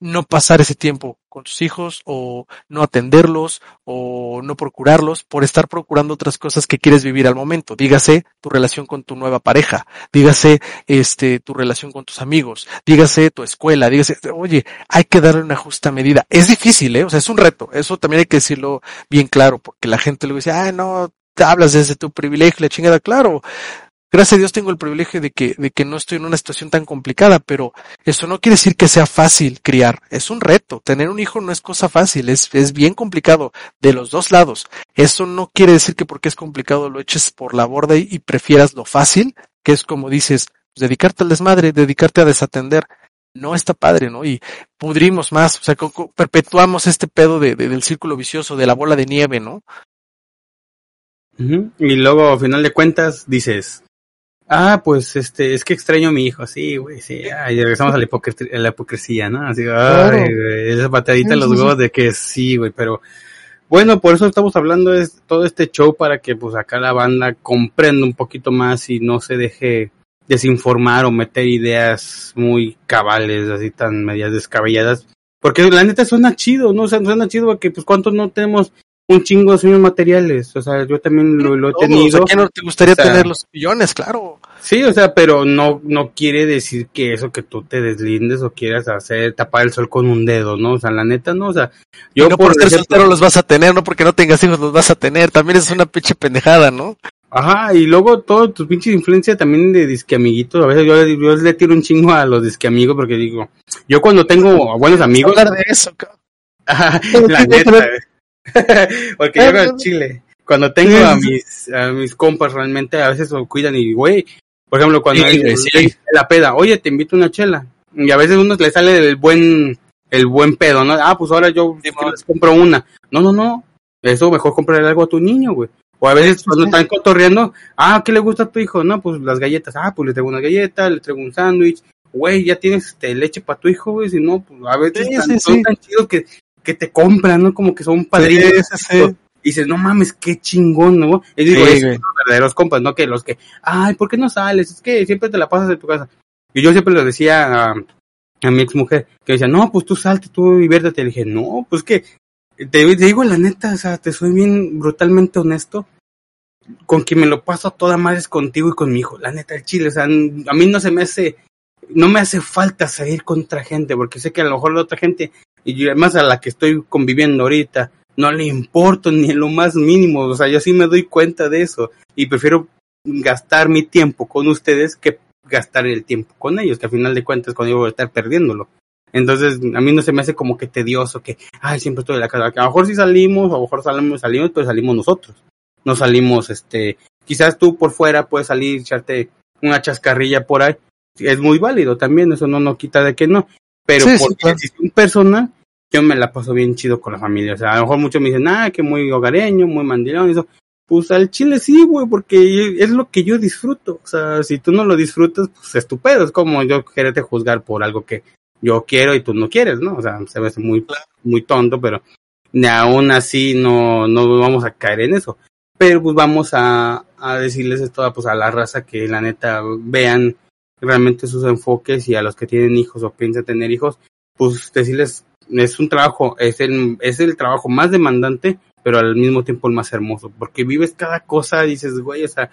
no pasar ese tiempo con tus hijos o no atenderlos o no procurarlos por estar procurando otras cosas que quieres vivir al momento. Dígase tu relación con tu nueva pareja, dígase este tu relación con tus amigos, dígase tu escuela, dígase, oye, hay que darle una justa medida. Es difícil, ¿eh? O sea, es un reto. Eso también hay que decirlo bien claro porque la gente luego dice, ah, no, te hablas desde tu privilegio, la chingada, claro gracias a Dios tengo el privilegio de que, de que no estoy en una situación tan complicada, pero eso no quiere decir que sea fácil criar. Es un reto. Tener un hijo no es cosa fácil, es, es bien complicado de los dos lados. Eso no quiere decir que porque es complicado lo eches por la borda y, prefieras lo fácil, que es como dices, pues, dedicarte al desmadre, dedicarte a desatender. No está padre, ¿no? Y pudrimos más, o sea, perpetuamos este pedo de, de, del círculo vicioso, de la bola de nieve, ¿no? Y luego, al final de cuentas, dices, Ah, pues este, es que extraño a mi hijo, sí, güey, sí. y regresamos a la, hipocresía, a la hipocresía, ¿no? Así, ay, güey, esa patadita en los huevos de que sí, güey, pero bueno, por eso estamos hablando de todo este show para que pues acá la banda comprenda un poquito más y no se deje desinformar o meter ideas muy cabales, así tan medias descabelladas. Porque la neta suena chido, ¿no? O sea, suena chido porque pues cuántos no tenemos un chingo de sueños materiales. O sea, yo también lo, lo he tenido. ¿A no te gustaría o sea, tener los millones? Claro. Sí, o sea, pero no, no quiere decir que eso que tú te deslindes o quieras hacer, tapar el sol con un dedo, ¿no? O sea, la neta, no, o sea, yo y no por, ser soltero los vas a tener, no porque no tengas hijos los vas a tener, también es una pinche pendejada, ¿no? Ajá, y luego todo tu pinche influencia también de disque amiguitos, a veces yo, yo le tiro un chingo a los disque amigos porque digo, yo cuando tengo buenos amigos... hablar de eso, cabrón. la neta, Porque yo en Chile, cuando tengo a mis, a mis compas realmente a veces lo cuidan y güey, por ejemplo, cuando sí, hay, sí. la peda, oye, te invito una chela. Y a veces uno le sale el buen, el buen pedo, ¿no? Ah, pues ahora yo sí, les compro una. No, no, no. Eso mejor comprarle algo a tu niño, güey. O a veces cuando están cotorreando, ah, ¿qué le gusta a tu hijo? No, pues las galletas. Ah, pues le traigo una galleta, le traigo un sándwich. Güey, ya tienes este, leche para tu hijo, güey. Si no, pues a veces están, son tan chidos que que te compran, ¿no? Como que son padrinos. Sí. Y dices, no mames, qué chingón, ¿no? Y digo, sí, es verdaderos compas, ¿no? Que los que, ay, ¿por qué no sales? Es que siempre te la pasas en tu casa. Y yo siempre le decía a, a mi ex mujer, que decía, no, pues tú salte, tú diviértete. Le dije, no, pues que, te, te, digo la neta, o sea, te soy bien brutalmente honesto. Con quien me lo paso a toda madre es contigo y con mi hijo. La neta, el chile, o sea, a mí no se me hace, no me hace falta salir contra gente, porque sé que a lo mejor la otra gente y además a la que estoy conviviendo ahorita, no le importo ni lo más mínimo, o sea, yo sí me doy cuenta de eso y prefiero gastar mi tiempo con ustedes que gastar el tiempo con ellos, que al final de cuentas con ellos voy a estar perdiéndolo. Entonces, a mí no se me hace como que tedioso, que, ay, siempre estoy en la casa. A lo mejor sí salimos, a lo mejor salimos, salimos, pero salimos nosotros. No salimos, este, quizás tú por fuera puedes salir, echarte una chascarrilla por ahí. Es muy válido también, eso no nos quita de que no. Pero Sí, sí, porque claro. un persona, yo me la paso bien chido con la familia. O sea, a lo mejor muchos me dicen, ah, que muy hogareño, muy mandilón y eso. Pues al chile sí, güey, porque es lo que yo disfruto. O sea, si tú no lo disfrutas, pues estupendo. Es como yo quererte juzgar por algo que yo quiero y tú no quieres, ¿no? O sea, se hace muy, muy tonto, pero ni aún así no, no vamos a caer en eso. Pero pues vamos a, a decirles esto pues, a la raza que la neta vean realmente sus enfoques y a los que tienen hijos o piensan tener hijos, pues decirles, es un trabajo, es el, es el trabajo más demandante, pero al mismo tiempo el más hermoso, porque vives cada cosa dices, güey, o sea,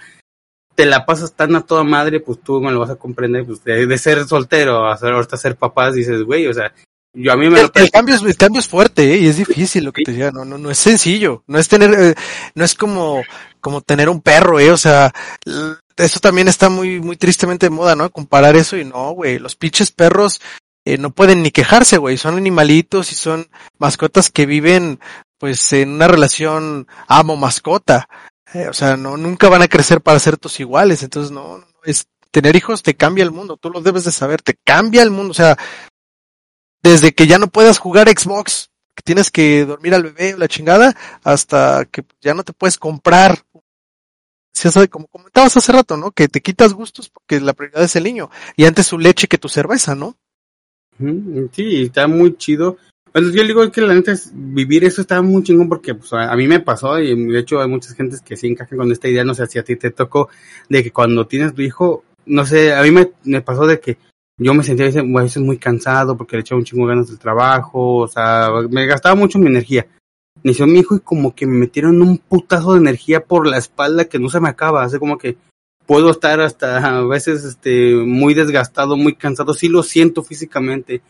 te la pasas tan a toda madre, pues tú me lo vas a comprender, pues de, de ser soltero a ser, ahorita ser papás, dices, güey, o sea, yo a mí me El, lo el cambio es, el cambio es fuerte ¿eh? y es difícil lo que te diga, no, no, no es sencillo, no es tener, eh, no es como, como tener un perro, eh, o sea, eso también está muy, muy tristemente de moda, ¿no? Comparar eso y no, güey, los pinches perros eh, no pueden ni quejarse, güey, son animalitos y son mascotas que viven, pues, en una relación amo-mascota, eh, o sea, no, nunca van a crecer para ser tus iguales, entonces no, no, es, tener hijos te cambia el mundo, tú lo debes de saber, te cambia el mundo, o sea, desde que ya no puedas jugar Xbox, que tienes que dormir al bebé o la chingada, hasta que ya no te puedes comprar. O sea, como comentabas hace rato, ¿no? Que te quitas gustos porque la prioridad es el niño. Y antes su leche que tu cerveza, ¿no? Sí, está muy chido. Bueno, yo digo que la neta es vivir eso está muy chingón porque pues, a mí me pasó y de hecho hay muchas gentes que sí encajan con esta idea, no sé si a ti te tocó, de que cuando tienes tu hijo, no sé, a mí me, pasó de que yo me sentía a veces, muy cansado porque le echaba un chingo ganas del trabajo, o sea, me gastaba mucho mi energía. Nació mi hijo y como que me metieron un putazo de energía por la espalda que no se me acaba, así como que puedo estar hasta a veces este muy desgastado, muy cansado, sí lo siento físicamente,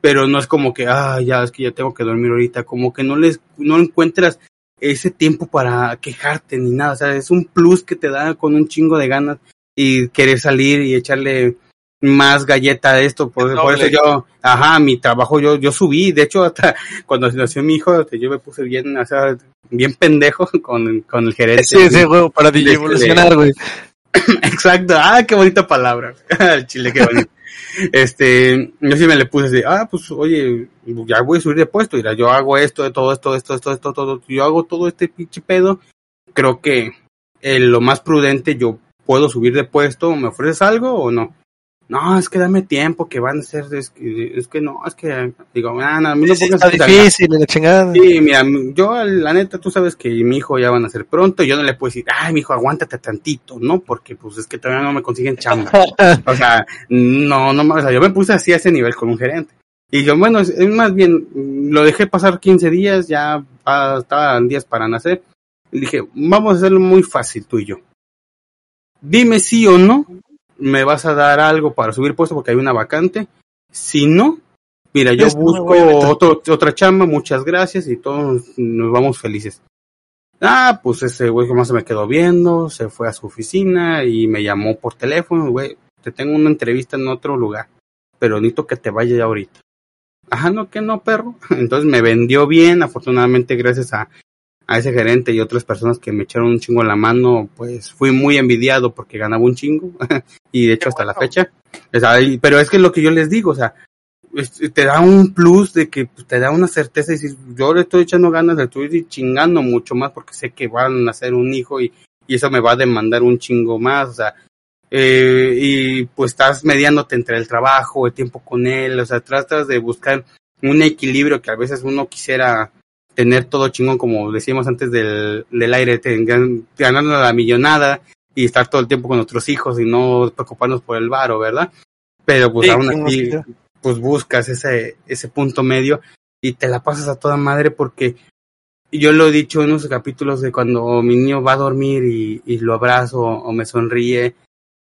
pero no es como que ah ya es que ya tengo que dormir ahorita, como que no les no encuentras ese tiempo para quejarte ni nada, o sea, es un plus que te da con un chingo de ganas y querer salir y echarle más galleta a esto, por, por eso yo, ajá, mi trabajo yo yo subí, de hecho hasta cuando nació mi hijo, este, yo me puse bien, o sea, bien pendejo con, con el gerente. Sí, ese huevo para de- evolucionar, güey. Exacto, ah, qué bonita palabra. El chile, qué bonito. Este, yo sí me le puse así, ah, pues oye, ya voy a subir de puesto, mira, yo hago esto, de todo esto, esto, esto, esto, todo, yo hago todo este pinche pedo. Creo que eh, lo más prudente, yo puedo subir de puesto, ¿me ofreces algo o no? No, es que dame tiempo, que van a ser, es que, es que no, es que, digo, ah, no, a mí no Sí, está difícil, la chingada. Sí, mira, yo la neta, tú sabes que mi hijo ya van a ser pronto, y yo no le puedo decir, ay, mi hijo, aguántate tantito, ¿no? Porque pues es que todavía no me consiguen chamba. o sea, no, no, o sea, yo me puse así a ese nivel con un gerente. Y yo, bueno, es, más bien, lo dejé pasar 15 días, ya estaban días para nacer. Y dije, vamos a hacerlo muy fácil tú y yo. Dime sí o no, me vas a dar algo para subir puesto porque hay una vacante. Si no, mira, yo Es busco otro, otra chamba, muchas gracias y todos nos vamos felices. Ah, pues ese güey más se me quedó viendo, se fue a su oficina y me llamó por teléfono, güey, te tengo una entrevista en otro lugar, pero necesito que te vayas ya ahorita. Ajá, no, que no, perro. Entonces me vendió bien, afortunadamente gracias a, a ese gerente y otras personas que me echaron un chingo en la mano, pues fui muy envidiado porque ganaba un chingo y de hecho hasta la fecha. Pero es que lo que yo les digo, o sea, es- te da un plus de que pues, te da una certeza y decir, yo le estoy echando ganas, le estoy chingando mucho más porque sé que van a hacer un hijo y, y eso me va a demandar un chingo más, o sea, eh, y pues estás mediándote entre el trabajo, el tiempo con él, o sea, tratas de buscar un equilibrio que a veces uno quisiera tener todo chingón, como decíamos antes del, del aire, ganando la millonada y estar todo el tiempo con nuestros hijos y no preocuparnos por el varo, ¿verdad? Pero pues Sí, aún así, pues buscas ese, ese punto medio y te la pasas a toda madre porque yo lo he dicho en unos capítulos de cuando mi niño va a dormir y, y lo abrazo o me sonríe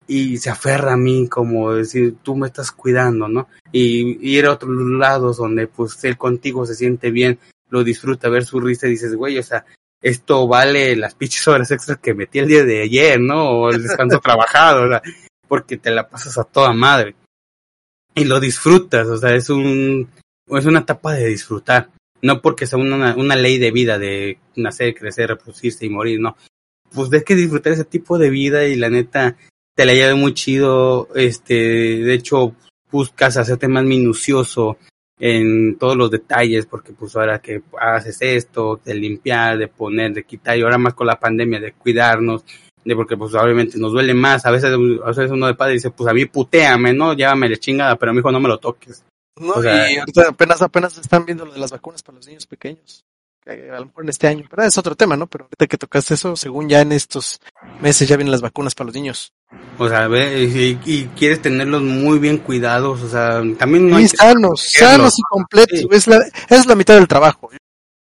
y se aferra a mí como decir, tú me estás cuidando, ¿no? Y y ir a otros lados donde pues él contigo se siente bien, lo disfruta, ver su risa y dices, güey, o sea, esto vale las pinches horas extras que metí el día de ayer, ¿no? O el descanso trabajado, o sea, porque te la pasas a toda madre. y lo disfrutas, o sea, es un es una etapa de disfrutar, no porque sea una, una ley de vida de nacer, crecer, reproducirse y morir, no. Pues es que disfrutar ese tipo de vida y la neta te la lleve muy chido, este, de hecho buscas hacerte más minucioso en todos los detalles, porque pues ahora que haces esto, de limpiar, de poner, de quitar, y ahora más con la pandemia, de cuidarnos, de porque pues obviamente nos duele más, a veces, a veces uno de padre dice, pues a mí puteame, ¿no? Llévame la chingada, pero a mi hijo no me lo toques. No, o sea, y ahorita apenas, apenas están viendo lo de las vacunas para los niños pequeños. A lo mejor en este año, pero es otro tema, ¿no? Pero ahorita que tocaste eso, según ya en estos meses ya vienen las vacunas para los niños. O sea, ve, y, y quieres tenerlos muy bien cuidados, o sea, también no y hay sanos, sanos y completos. Sí. Es, la, es la mitad del trabajo.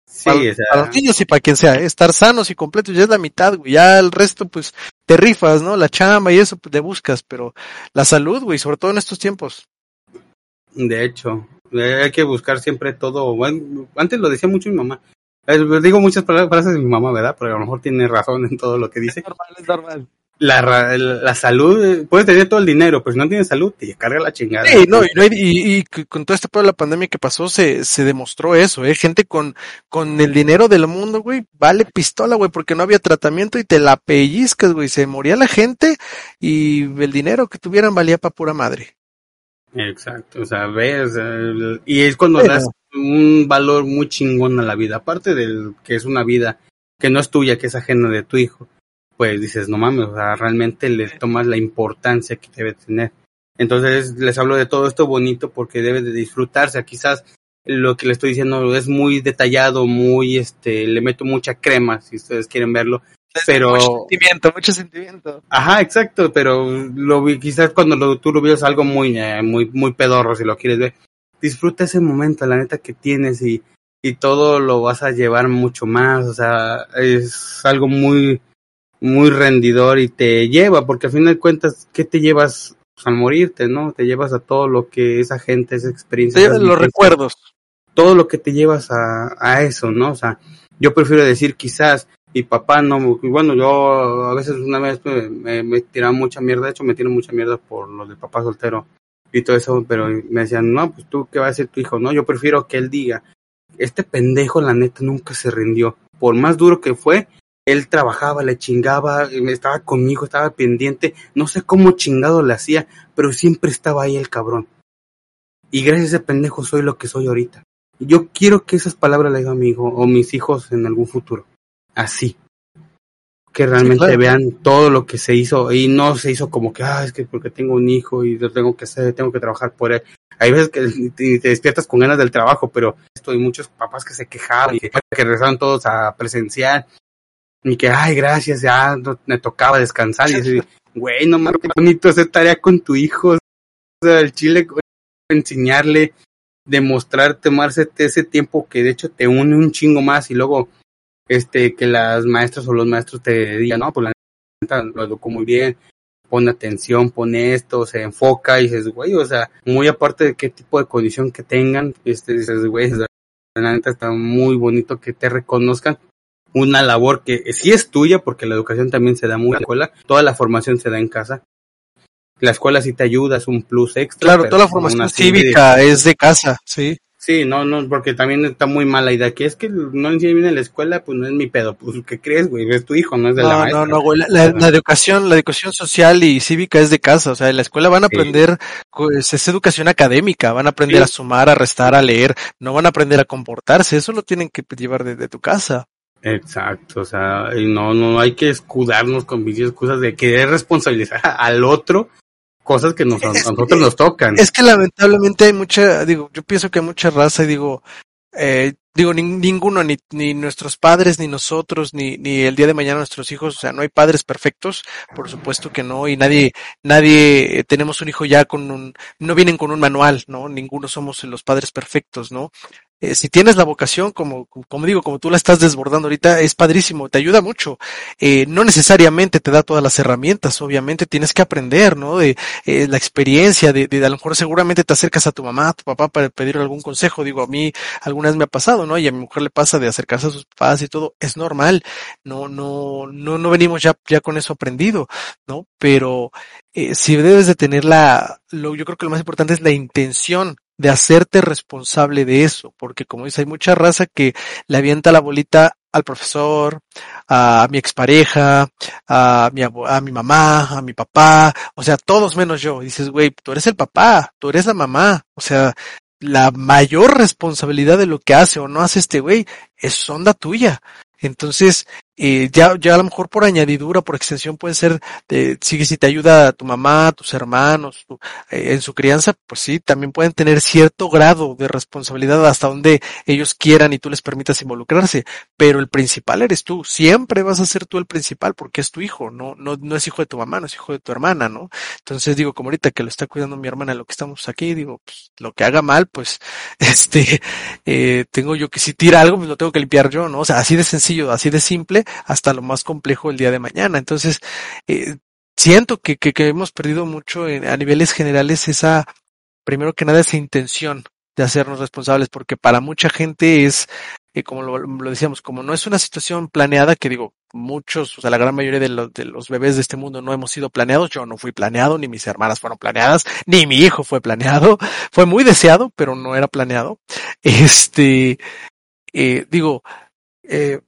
Sí, para, o sea, para los niños y para quien sea, ¿eh? estar sanos y completos ya es la mitad, güey. Ya el resto, pues, te rifas, ¿no? La chamba y eso, pues, te buscas, pero la salud, güey, sobre todo en estos tiempos. De hecho, hay que buscar siempre todo. Bueno, antes lo decía mucho mi mamá. Eh, digo muchas frases de mi mamá, ¿verdad? Pero a lo mejor tiene razón en todo lo que dice. Es normal, es normal. La, la salud, eh, puedes tener todo el dinero, pero si no tienes salud, te carga la chingada. Sí, no, y, no hay, y, y, con todo este pedo de la pandemia que pasó, se, se demostró eso, ¿eh? Gente con, con el dinero del mundo, güey, vale pistola, güey, porque no había tratamiento y te la pellizcas, güey. Se moría la gente y el dinero que tuvieran valía para pura madre. Exacto, o sea, ves, el, y es cuando Pero, das un valor muy chingón a la vida, aparte del que es una vida que no es tuya, que es ajena de tu hijo, pues dices, no mames, o sea, realmente le tomas la importancia que debe tener. Entonces les hablo de todo esto bonito porque debe de disfrutarse, quizás lo que le estoy diciendo es muy detallado, muy, este, le meto mucha crema, si ustedes quieren verlo, pero mucho sentimiento, mucho sentimiento. Ajá, exacto, pero lo vi quizás cuando lo, tú lo ves algo muy eh, muy muy pedorro si lo quieres ver. Disfruta ese momento, la neta que tienes y y todo lo vas a llevar mucho más, o sea, es algo muy muy rendidor y te lleva porque al final de cuentas ¿qué te llevas pues, al morirte, no? Te llevas a todo lo que esa gente, esa experiencia, te llevas los recuerdos. Todo lo que te llevas a a eso, ¿no? O sea, yo prefiero decir quizás y papá no, bueno, yo a veces una vez me, me, me mucha mierda, de hecho me tiran mucha mierda por lo del papá soltero y todo eso, pero me decían, no, pues tú, ¿qué va a decir tu hijo? No, yo prefiero que él diga, este pendejo la neta nunca se rindió, por más duro que fue, él trabajaba, le chingaba, estaba conmigo, estaba pendiente, no sé cómo chingado le hacía, pero siempre estaba ahí el cabrón. Y gracias a ese pendejo soy lo que soy ahorita. Yo quiero que esas palabras le diga a mi hijo o mis hijos en algún futuro así. Que realmente sí, claro. vean todo lo que se hizo y no se hizo como que, ah, es que porque tengo un hijo y lo tengo que hacer, tengo que trabajar por él. Hay veces que te, te despiertas con ganas del trabajo, pero esto hay muchos papás que se quejaban y que, que regresaron todos a presenciar y que, ay, gracias, ya no, me tocaba descansar. Y así, güey, no mames, qué bonito hacer tarea con tu hijo. O sea, el chile, enseñarle, demostrar, tomarse ese tiempo que de hecho te une un chingo más y luego este, que las maestras o los maestros te digan, no, pues la neta lo educó muy bien, pone atención, pone esto, se enfoca y dices, güey, o sea, muy aparte de qué tipo de condición que tengan, este, dices, güey, la neta está muy bonito que te reconozcan una labor que sí es tuya porque la educación también se da muy en la escuela, toda la formación se da en casa. La escuela sí te ayuda, es un plus extra. Claro, toda la formación cívica de... es de casa, sí. Sí, no, no, porque también está muy mala idea. Que es que no le enseñe bien en la escuela, pues no es mi pedo. Pues, ¿qué crees, güey? Es tu hijo, no es de no, la maestra. No, no, güey. La, la, la, educación, la educación social y cívica es de casa. O sea, en la escuela van a aprender, pues, es educación académica. Van a aprender sí. a sumar, a restar, a leer. No van a aprender a comportarse. Eso lo tienen que llevar de, de tu casa. Exacto, o sea, y no, no hay que escudarnos con mis excusas de querer responsabilizar al otro cosas que nos, a nosotros nos tocan. Es que lamentablemente hay mucha, digo, yo pienso que hay mucha raza y digo, eh, digo, ni, ninguno, ni, ni nuestros padres, ni nosotros, ni, ni el día de mañana nuestros hijos, o sea, no hay padres perfectos, por supuesto que no, y nadie, nadie, eh, tenemos un hijo ya con un, no vienen con un manual, ¿no? Ninguno somos los padres perfectos, ¿no? Eh, si tienes la vocación, como, como digo, como tú la estás desbordando ahorita, es padrísimo, te ayuda mucho. Eh, no necesariamente te da todas las herramientas, obviamente tienes que aprender, ¿no? De eh, la experiencia, de, de, a lo mejor seguramente te acercas a tu mamá, a tu papá para pedir algún consejo. Digo, a mí algunas me ha pasado, ¿no? Y a mi mujer le pasa de acercarse a sus papás y todo, es normal. No, no, no, no venimos ya, ya con eso aprendido, ¿no? Pero eh, si debes de tener la, lo, yo creo que lo más importante es la intención de hacerte responsable de eso, porque como dice, hay mucha raza que le avienta la bolita al profesor, a mi expareja, a mi, a mi mamá, a mi papá, o sea, todos menos yo. Dices, güey, tú eres el papá, tú eres la mamá, o sea, la mayor responsabilidad de lo que hace o no hace este güey es onda tuya. Entonces, eh, ya, ya a lo mejor por añadidura, por extensión puede ser, eh, sí, si te ayuda a tu mamá, tus hermanos, tu, eh, en su crianza, pues sí, también pueden tener cierto grado de responsabilidad hasta donde ellos quieran y tú les permitas involucrarse, pero el principal eres tú, siempre vas a ser tú el principal porque es tu hijo, no, no, no es hijo de tu mamá, no es hijo de tu hermana, ¿no? Entonces digo, como ahorita que lo está cuidando mi hermana, lo que estamos aquí, digo, pues lo que haga mal, pues, este, eh, tengo yo que si tira algo, pues lo tengo que limpiar yo, ¿no? O sea, así de sencillo, así de simple, hasta lo más complejo el día de mañana. Entonces, eh, siento que, que, que, hemos perdido mucho en, a niveles generales esa, primero que nada, esa intención de hacernos responsables, porque para mucha gente es, eh, como lo, lo, decíamos, como no es una situación planeada, que digo, muchos, o sea, la gran mayoría de los, de los bebés de este mundo no hemos sido planeados, yo no fui planeado, ni mis hermanas fueron planeadas, ni mi hijo fue planeado, fue muy deseado, pero no era planeado. Este, eh, digo, eh,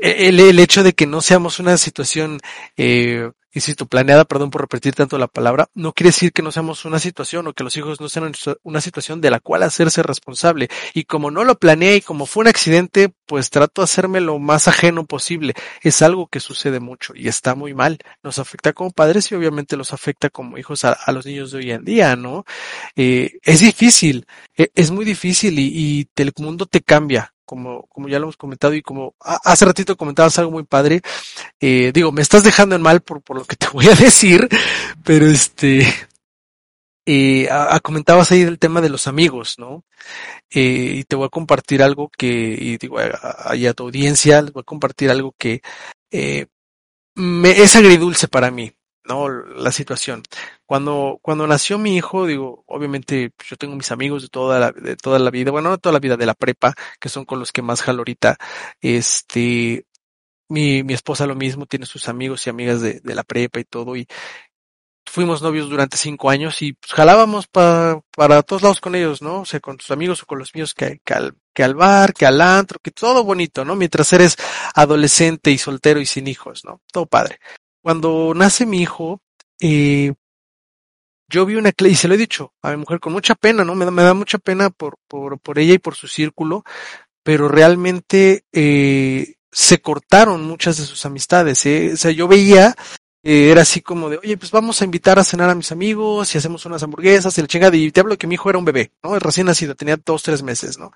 el, el, hecho de que no seamos una situación, eh, insisto, planeada, perdón por repetir tanto la palabra, no quiere decir que no seamos una situación o que los hijos no sean una situación de la cual hacerse responsable. Y como no lo planeé y como fue un accidente, pues trato de hacerme lo más ajeno posible. Es algo que sucede mucho y está muy mal. Nos afecta como padres y obviamente los afecta como hijos a, los niños de hoy en día, ¿no? Eh, es difícil, es muy difícil y, y el mundo te cambia como, como ya lo hemos comentado y como hace ratito comentabas algo muy padre, eh, digo, me estás dejando en mal por, por lo que te voy a decir, pero este, eh, a, comentabas ahí el tema de los amigos, ¿no? Eh, y te voy a compartir algo que, y digo, ahí a tu audiencia, les voy a compartir algo que eh, me, es agridulce para mí. ¿no? La situación. Cuando, cuando nació mi hijo, digo, obviamente yo tengo mis amigos de toda la, de toda la vida, bueno, no toda la vida, de la prepa, que son con los que más jalo ahorita. Este, mi, mi esposa lo mismo, tiene sus amigos y amigas de, de la prepa y todo, y fuimos novios durante cinco años y pues, jalábamos pa, para todos lados con ellos, ¿no? O sea, con tus amigos o con los míos que, que, al, que al bar, que al antro, que todo bonito, ¿no? Mientras eres adolescente y soltero y sin hijos, ¿no? Todo padre cuando nace mi hijo, eh, yo vi una, y se lo he dicho a mi mujer con mucha pena, ¿no? Me da, me da mucha pena por, por, por ella y por su círculo, pero realmente eh, se cortaron muchas de sus amistades, ¿eh? O sea, yo veía, eh, era así como de, oye, pues vamos a invitar a cenar a mis amigos y hacemos unas hamburguesas y la chingada, y te hablo que mi hijo era un bebé, ¿no? Recién nacido, tenía dos, tres meses, ¿no?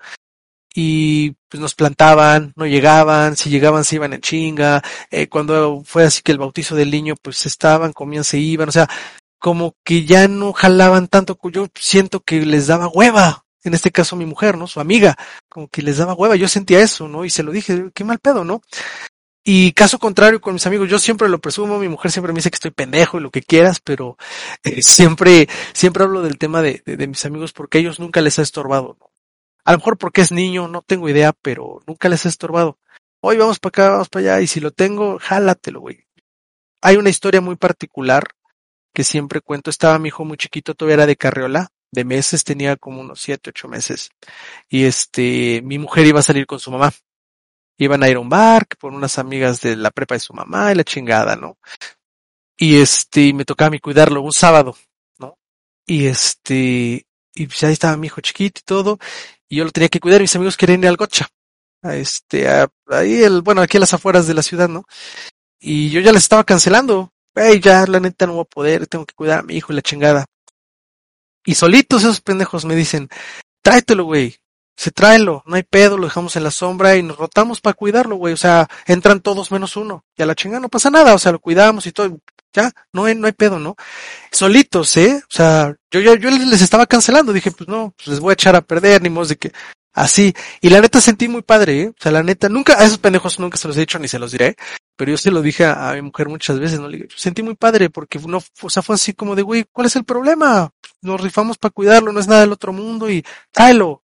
y pues nos plantaban, no llegaban, si llegaban se iban en chinga, eh, cuando fue así que el bautizo del niño pues estaban, comían, se iban, o sea, como que ya no jalaban tanto, yo siento que les daba hueva, en este caso mi mujer, ¿no? Su amiga, como que les daba hueva, yo sentía eso, ¿no? Y se lo dije, qué mal pedo, ¿no? Y caso contrario con mis amigos, yo siempre lo presumo, mi mujer siempre me dice que estoy pendejo y lo que quieras, pero eh, siempre, siempre hablo del tema de, de, mis amigos porque a ellos nunca les ha estorbado. A lo mejor porque es niño, no tengo idea, pero nunca les he estorbado. Hoy vamos para acá, vamos para allá, y si lo tengo, jálatelo, güey. Hay una historia muy particular que siempre cuento. Estaba mi hijo muy chiquito, todavía era de carriola, de meses, tenía como unos siete, ocho meses. Y este, mi mujer iba a salir con su mamá. Iban a ir a un bar por unas amigas de la prepa de su mamá y la chingada, ¿no? Y este, me tocaba a mí cuidarlo un sábado, ¿no? Y este, y pues ahí estaba mi hijo chiquito y todo, y yo lo tenía que cuidar, mis amigos querían ir al gocha, a este, a, ahí el, bueno, aquí a las afueras de la ciudad, ¿no? Y yo ya les estaba cancelando, hey, ya la neta no voy a poder, tengo que cuidar a mi hijo y la chingada. Y solitos esos pendejos me dicen, tráetelo, güey, se tráelo, no hay pedo, lo dejamos en la sombra y nos rotamos para cuidarlo, güey, o sea, entran todos menos uno, y a la chingada no pasa nada, o sea, lo cuidamos y todo, ya, no hay, no hay pedo, ¿no? Solitos, ¿eh? O sea, yo ya, yo les estaba cancelando, dije, pues no, pues les voy a echar a perder, ni modo de que, Así. Y la neta sentí muy padre, ¿eh? O sea, la neta, nunca, a esos pendejos nunca se los he dicho ni se los diré, pero yo se lo dije a, mi mujer muchas veces, ¿no? Le digo, sentí muy padre porque no, o sea, fue así como de, güey, ¿cuál es el problema? Nos rifamos para cuidarlo, no es nada del otro mundo y tráelo.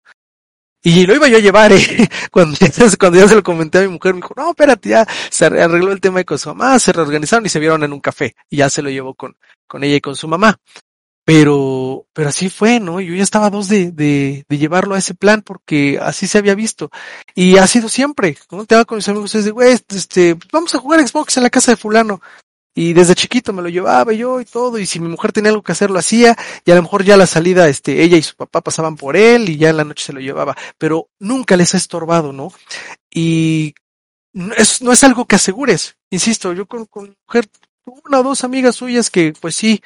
Y lo iba yo a llevar, ¿eh? Cuando ya, cuando ya se lo comenté a mi mujer, me dijo, no, espérate, ya se arregló el tema con su mamá, se reorganizaron y se vieron en un café. Y ya se lo llevó con, con ella y con su mamá. Pero, pero así fue, ¿no? Yo ya estaba dos de, de, de llevarlo a ese plan porque así se había visto. Y ha sido siempre, ¿no? Te con mis amigos, de, güey, este, vamos a jugar Xbox en la casa de fulano. Y desde chiquito me lo llevaba yo y todo, y si mi mujer tenía algo que hacer lo hacía, y a lo mejor ya la salida, este, ella y su papá pasaban por él y ya en la noche se lo llevaba, pero nunca les ha estorbado, ¿no? Y no es, no es algo que asegures, insisto, yo con, con mujer, una o dos amigas suyas que, pues sí,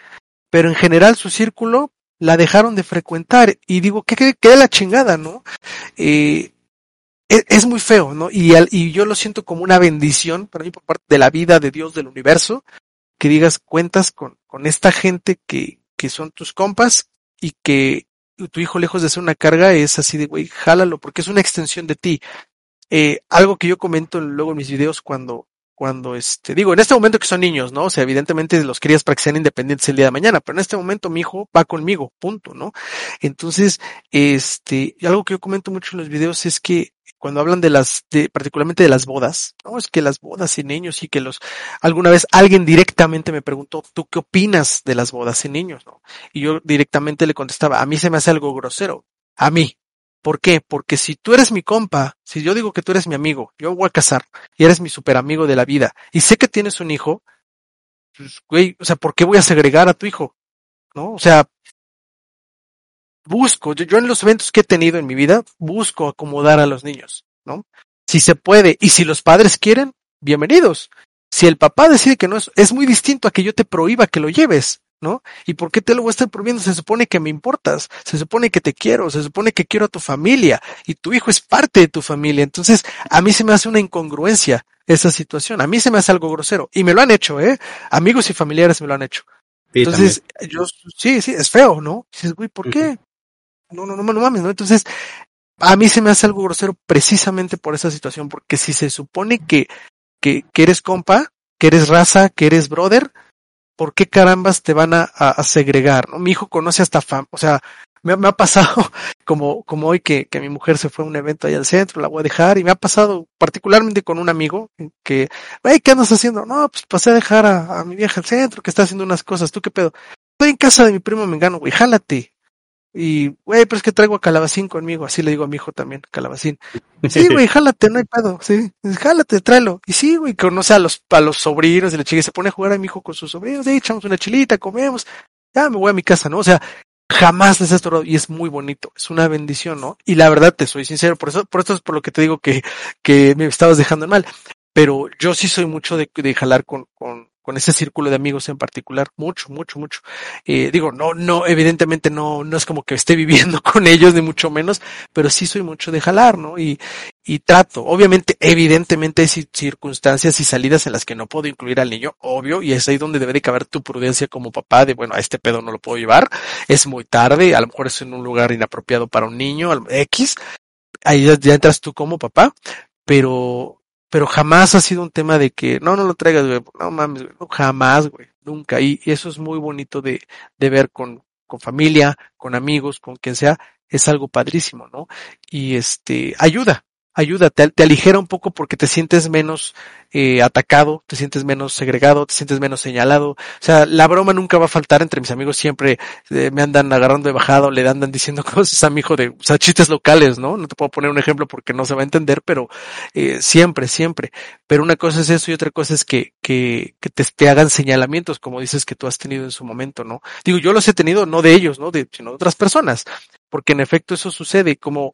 pero en general su círculo la dejaron de frecuentar y digo, ¿qué, qué, la chingada, no? Eh, es, es, muy feo, ¿no? Y, al, y yo lo siento como una bendición para mí por parte de la vida de Dios del universo, que digas cuentas con, con esta gente que, que son tus compas y que tu hijo lejos de ser una carga es así de, güey, jálalo porque es una extensión de ti. Eh, algo que yo comento luego en mis videos cuando, cuando este, digo, en este momento que son niños, ¿no? O sea, evidentemente los crías para que sean independientes el día de mañana, pero en este momento mi hijo va conmigo, punto, ¿no? Entonces, este, algo que yo comento mucho en los videos es que cuando hablan de las, de, particularmente de las bodas, no, es que las bodas en niños y que los, alguna vez alguien directamente me preguntó, ¿tú qué opinas de las bodas en niños? ¿no? Y yo directamente le contestaba, a mí se me hace algo grosero, a mí, ¿Por qué? Porque si tú eres mi compa, si yo digo que tú eres mi amigo, yo voy a casar y eres mi super amigo de la vida y sé que tienes un hijo, pues, güey, o sea, ¿por qué voy a segregar a tu hijo? ¿No? O sea, busco, yo, yo en los eventos que he tenido en mi vida, busco acomodar a los niños, ¿no? Si se puede y si los padres quieren, bienvenidos. Si el papá decide que no es, es muy distinto a que yo te prohíba que lo lleves. ¿No? ¿Y por qué te lo voy a estar prohibiendo? Se supone que me importas, se supone que te quiero, se supone que quiero a tu familia y tu hijo es parte de tu familia. Entonces, a mí se me hace una incongruencia esa situación, a mí se me hace algo grosero y me lo han hecho, ¿eh? Amigos y familiares me lo han hecho. Sí, Entonces, también. yo, sí, sí, es feo, ¿no? Dices, güey, ¿por qué? No, no, no, no mames, ¿no? Entonces, a mí se me hace algo grosero precisamente por esa situación, porque si se supone que, que, que eres compa, que eres raza, que eres brother, ¿por qué carambas te van a, a, a segregar? ¿no? Mi hijo conoce hasta fam, o sea, me, me, ha pasado como, como hoy que, que mi mujer se fue a un evento allá al centro, la voy a dejar, y me ha pasado particularmente con un amigo que, hey, ¿qué andas haciendo? No, pues pasé a dejar a, a mi vieja al centro, que está haciendo unas cosas, ¿tú qué pedo? Estoy en casa de mi primo Mengano, güey, jálate. Y, güey, pero es que traigo a Calabacín conmigo, así le digo a mi hijo también, Calabacín. Sí, güey, jálate, no hay pedo, sí, jálate, tráelo. Y sí, güey, conoce a los, a los sobrinos de la chica, se pone a jugar a mi hijo con sus sobrinos, sí, echamos una chilita, comemos, ya me voy a mi casa, ¿no? O sea, jamás les ha estorbado y es muy bonito, es una bendición, ¿no? Y la verdad, te soy sincero, por eso, por esto es por lo que te digo que, que me estabas dejando en mal. Pero yo sí soy mucho de, de jalar con, con, con ese círculo de amigos en particular, mucho, mucho, mucho. Eh, digo, no, no, evidentemente no, no es como que esté viviendo con ellos, ni mucho menos, pero sí soy mucho de jalar, ¿no? Y, y trato. Obviamente, evidentemente hay circunstancias y salidas en las que no puedo incluir al niño, obvio, y es ahí donde debe de caber tu prudencia como papá de, bueno, a este pedo no lo puedo llevar, es muy tarde, a lo mejor es en un lugar inapropiado para un niño, X, ahí ya, ya entras tú como papá, pero pero jamás ha sido un tema de que no, no lo traigas, güey, no mames, güey, no, jamás, güey, nunca. Y, y, eso es muy bonito de, de ver con, con familia, con amigos, con quien sea, es algo padrísimo, ¿no? Y este, ayuda, ayuda, te, aligera un poco porque te sientes menos eh, atacado, te sientes menos segregado, te sientes menos señalado. O sea, la broma nunca va a faltar entre mis amigos, siempre eh, me andan agarrando de bajado, le andan diciendo cosas a mi hijo de, o sea, chistes locales, ¿no? No te puedo poner un ejemplo porque no se va a entender, pero eh, siempre, siempre. Pero una cosa es eso y otra cosa es que, que, que te, te hagan señalamientos, como dices que tú has tenido en su momento, ¿no? Digo, yo los he tenido, no de ellos, ¿no? De, sino de otras personas. Porque en efecto eso sucede como,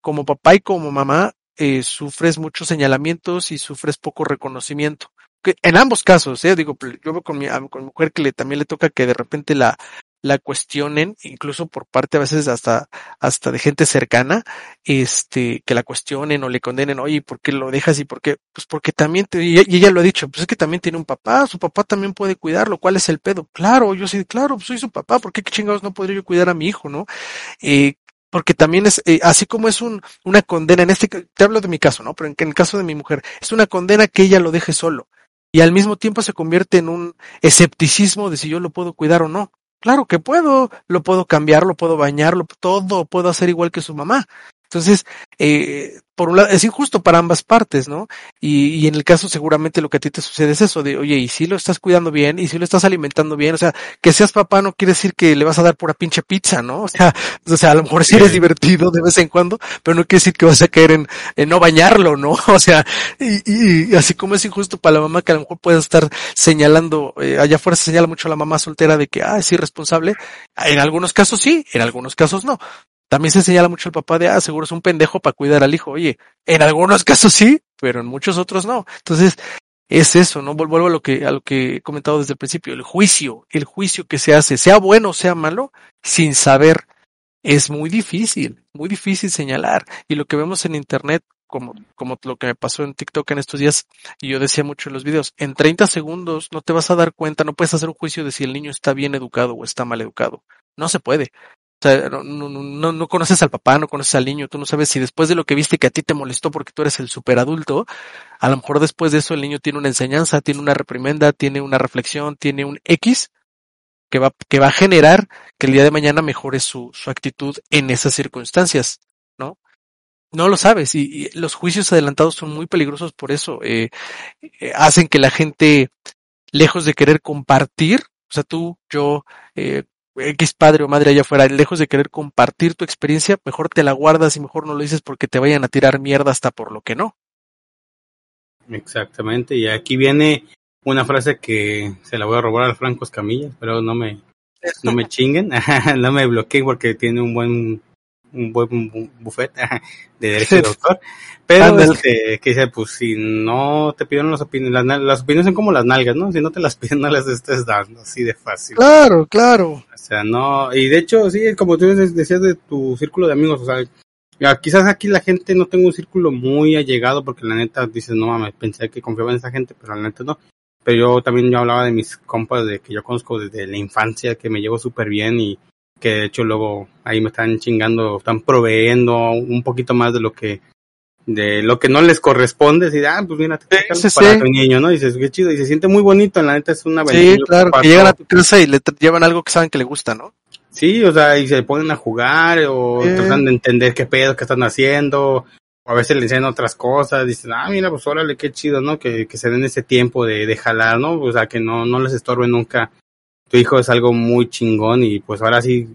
como papá y como mamá, eh, sufres muchos señalamientos y sufres poco reconocimiento. Que en ambos casos, eh, digo, yo veo con mi, con mi mujer que le, también le toca que de repente la, la cuestionen, incluso por parte a veces hasta, hasta de gente cercana, este, que la cuestionen o le condenen, oye, ¿por qué lo dejas y por qué? Pues porque también, te, y ella lo ha dicho, pues es que también tiene un papá, su papá también puede cuidarlo, ¿cuál es el pedo? Claro, yo sí, claro, pues soy su papá, ¿por qué chingados no podría yo cuidar a mi hijo, no? Eh, porque también es, eh, así como es un, una condena, en este, te hablo de mi caso, ¿no? Pero en, en el caso de mi mujer, es una condena que ella lo deje solo. Y al mismo tiempo se convierte en un escepticismo de si yo lo puedo cuidar o no. Claro que puedo, lo puedo cambiar, lo puedo bañar, lo, todo puedo hacer igual que su mamá. Entonces, eh, por un lado, es injusto para ambas partes, ¿no? Y, y, en el caso seguramente lo que a ti te sucede es eso de, oye, y si lo estás cuidando bien, y si lo estás alimentando bien, o sea, que seas papá no quiere decir que le vas a dar pura pinche pizza, ¿no? O sea, o sea, a lo mejor sí eres divertido de vez en cuando, pero no quiere decir que vas a caer en, en no bañarlo, ¿no? O sea, y, y, así como es injusto para la mamá que a lo mejor puede estar señalando, eh, allá afuera se señala mucho a la mamá soltera de que, ah, es irresponsable, en algunos casos sí, en algunos casos no. También se señala mucho al papá de, ah, seguro es un pendejo para cuidar al hijo. Oye, en algunos casos sí, pero en muchos otros no. Entonces, es eso, ¿no? Vuelvo a lo que, a lo que he comentado desde el principio. El juicio, el juicio que se hace, sea bueno o sea malo, sin saber, es muy difícil, muy difícil señalar. Y lo que vemos en internet, como, como lo que me pasó en TikTok en estos días, y yo decía mucho en los videos, en 30 segundos no te vas a dar cuenta, no puedes hacer un juicio de si el niño está bien educado o está mal educado. No se puede. O sea, no, no, no, no, conoces al papá, no conoces al niño, tú no sabes si después de lo que viste que a ti te molestó porque tú eres el superadulto, a lo mejor después de eso el niño tiene una enseñanza, tiene una reprimenda, tiene una reflexión, tiene un X que va, que va a generar que el día de mañana mejore su, su actitud en esas circunstancias, ¿no? No lo sabes y, y los juicios adelantados son muy peligrosos por eso, eh, eh, hacen que la gente, lejos de querer compartir, o sea, tú, yo, eh, X padre o madre allá afuera, lejos de querer compartir tu experiencia, mejor te la guardas y mejor no lo dices porque te vayan a tirar mierda hasta por lo que no. Exactamente, y aquí viene una frase que se la voy a robar al Franco Escamilla, pero no me, no me chinguen, no me bloqueen porque tiene un buen un buen buffet de derecho de autor. Pero este, que dice, pues si no te piden las opiniones, las, las, opiniones son como las nalgas, ¿no? Si no te las piden, no las estés dando, así de fácil. Claro, claro. O sea, no, y de hecho, sí, como tú decías de tu círculo de amigos, o sea, quizás aquí la gente no tengo un círculo muy allegado porque la neta dices, no mames, pensé que confiaba en esa gente, pero la neta no. Pero yo también yo hablaba de mis compas de que yo conozco desde la infancia, que me llevo súper bien y que de hecho luego ahí me están chingando, están proveyendo un poquito más de lo que de lo que no les corresponde, y ah, pues mira, te sí, para sí. tu niño, ¿no? Dices, qué chido, y se siente muy bonito, la neta es una bendición. Sí, claro, que llegan a tu casa y le llevan algo que saben que le gusta, ¿no? Sí, o sea, y se ponen a jugar, o tratan de entender qué pedo que están haciendo, o a veces le enseñan otras cosas, dicen, ah, mira, pues órale, qué chido, ¿no? Que, que se den ese tiempo de, de jalar, ¿no? O sea, que no, no les estorbe nunca tu hijo es algo muy chingón y pues ahora sí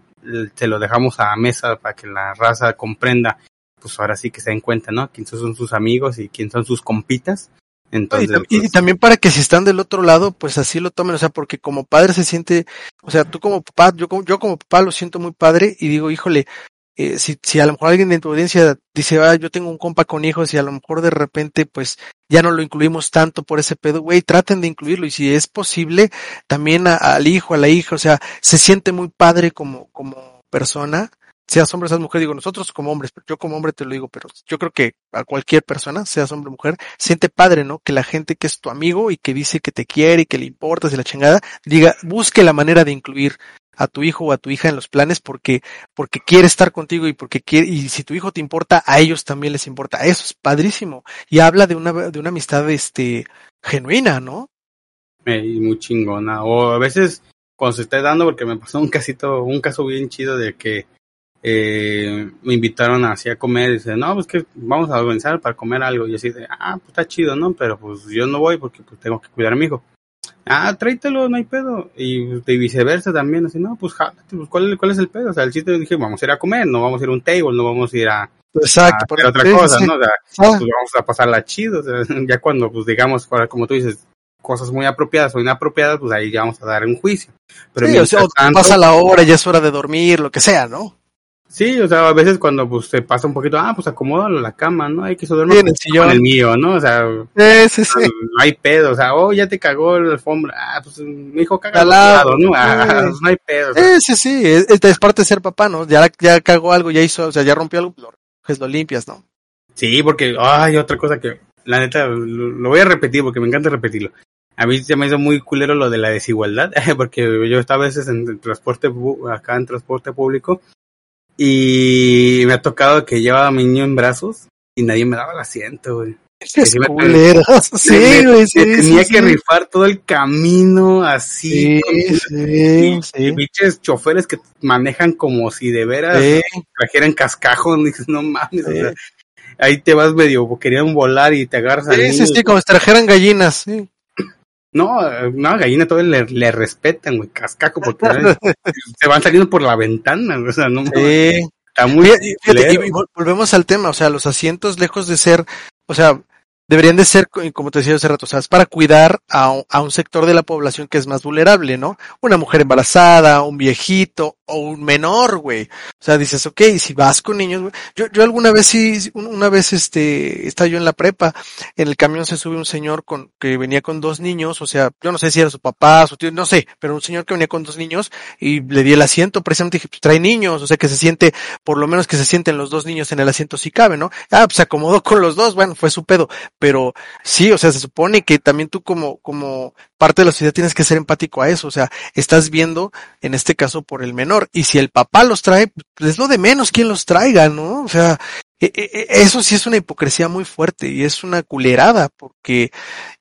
se lo dejamos a mesa para que la raza comprenda, pues ahora sí que se den cuenta, ¿no? Quién son sus amigos y quién son sus compitas. Entonces, y, pues, y, también para que si están del otro lado, pues así lo tomen, o sea, porque como padre se siente, o sea, tú como papá, yo como, yo como papá lo siento muy padre y digo, híjole, eh, si, si a lo mejor alguien de tu audiencia dice, ah, yo tengo un compa con hijos y a lo mejor de repente pues ya no lo incluimos tanto por ese pedo, güey, traten de incluirlo y si es posible, también al hijo, a la hija, o sea, se siente muy padre como, como persona, seas hombre, seas mujer, digo nosotros como hombres, yo como hombre te lo digo, pero yo creo que a cualquier persona, seas hombre o mujer, siente padre, ¿no? Que la gente que es tu amigo y que dice que te quiere y que le importas y la chingada, diga, busque la manera de incluir a tu hijo o a tu hija en los planes porque, porque quiere estar contigo y porque quiere, y si tu hijo te importa, a ellos también les importa. Eso es padrísimo. Y habla de una, de una amistad, este, genuina, ¿no? Y muy chingona. O a veces, cuando se esté dando, porque me pasó un casito, un caso bien chido de que, eh, me invitaron así a comer y dice, no, pues que vamos a organizar para comer algo. Y así de, ah, pues está chido, ¿no? Pero pues yo no voy porque pues tengo que cuidar a mi hijo ah, tráetelo, no hay pedo. Y de viceversa también, así, no, pues jálate, pues ¿cuál, cuál es el pedo? O sea, el chiste dije, vamos a ir a comer, no vamos a ir a un table, no vamos a ir a, Exacto, a hacer otra cosa, ¿no? O sea, ah. pues vamos a pasarla chido, o sea, ya cuando, pues digamos, como tú dices, cosas muy apropiadas o inapropiadas, pues ahí ya vamos a dar un juicio. Pero sí, o sea, tanto, pasa la hora, ya es hora de dormir, lo que sea, ¿no? Sí, o sea, a veces cuando pues se pasa un poquito, ah, pues acomódalo la cama, ¿no? Hay que se duerma con el mío, ¿no? O sea, sí, sí, sí. no hay pedo, o sea, oh, ya te cagó la alfombra, ah, pues mi hijo caga al lado, ¿no? Ah, pues, no hay pedo. O sea. Sí, sí, sí, es, es, parte de ser papá, ¿no? Ya, ya cagó algo, ya hizo, o sea, ya rompió algo, lo, pues lo limpias, ¿no? Sí, porque, ay, otra cosa que, la neta, lo, lo voy a repetir porque me encanta repetirlo. A mí se me hizo muy culero lo de la desigualdad, porque yo estaba a veces en transporte, acá en transporte público, Y me ha tocado que llevaba a mi niño en brazos y nadie me daba el asiento, güey. Es sí me- culero. Sí, Me- güey, me sí, tenía sí, que sí. rifar todo el camino así. Sí, con- sí, y, sí. y pinches choferes que manejan como si de veras Sí. trajeran cascajo. Dices, no mames. o sea, ahí te vas medio, querían volar y te agarras Sí, sí, sí, como si trajeran gallinas, sí. No, no, gallina todavía le, le respetan, güey, cascaco, porque se van saliendo por la ventana, o sea, no Sí. está muy Fíjate, y vol- volvemos al tema, o sea, los asientos lejos de ser, o sea, deberían de ser, co- como te decía hace rato, o sea, es para cuidar a, a un sector de la población que es más vulnerable, ¿no? Una mujer embarazada, un viejito o un menor, güey. O sea, dices, ok, si vas con niños, güey. Yo, yo alguna vez sí, sí, un- una vez este, estaba yo en la prepa, en el camión se sube un señor con, que venía con dos niños, o sea, yo no sé si era su papá, su tío, no sé, pero un señor que venía con dos niños y le di el asiento, precisamente dije, pues trae niños, o sea, que se siente, por lo menos que se sienten los dos niños en el asiento si cabe, ¿no? Ah, pues se acomodó con los dos, bueno, fue su pedo, pero sí, o sea, se supone que también tú como, como parte de la sociedad tienes que ser empático a eso, o sea, estás viendo, en este caso, por el menor, y si el papá los trae, pues es lo de menos quien los traiga, ¿no? O sea, e- e- e- eso sí es una hipocresía muy fuerte y es una culerada porque,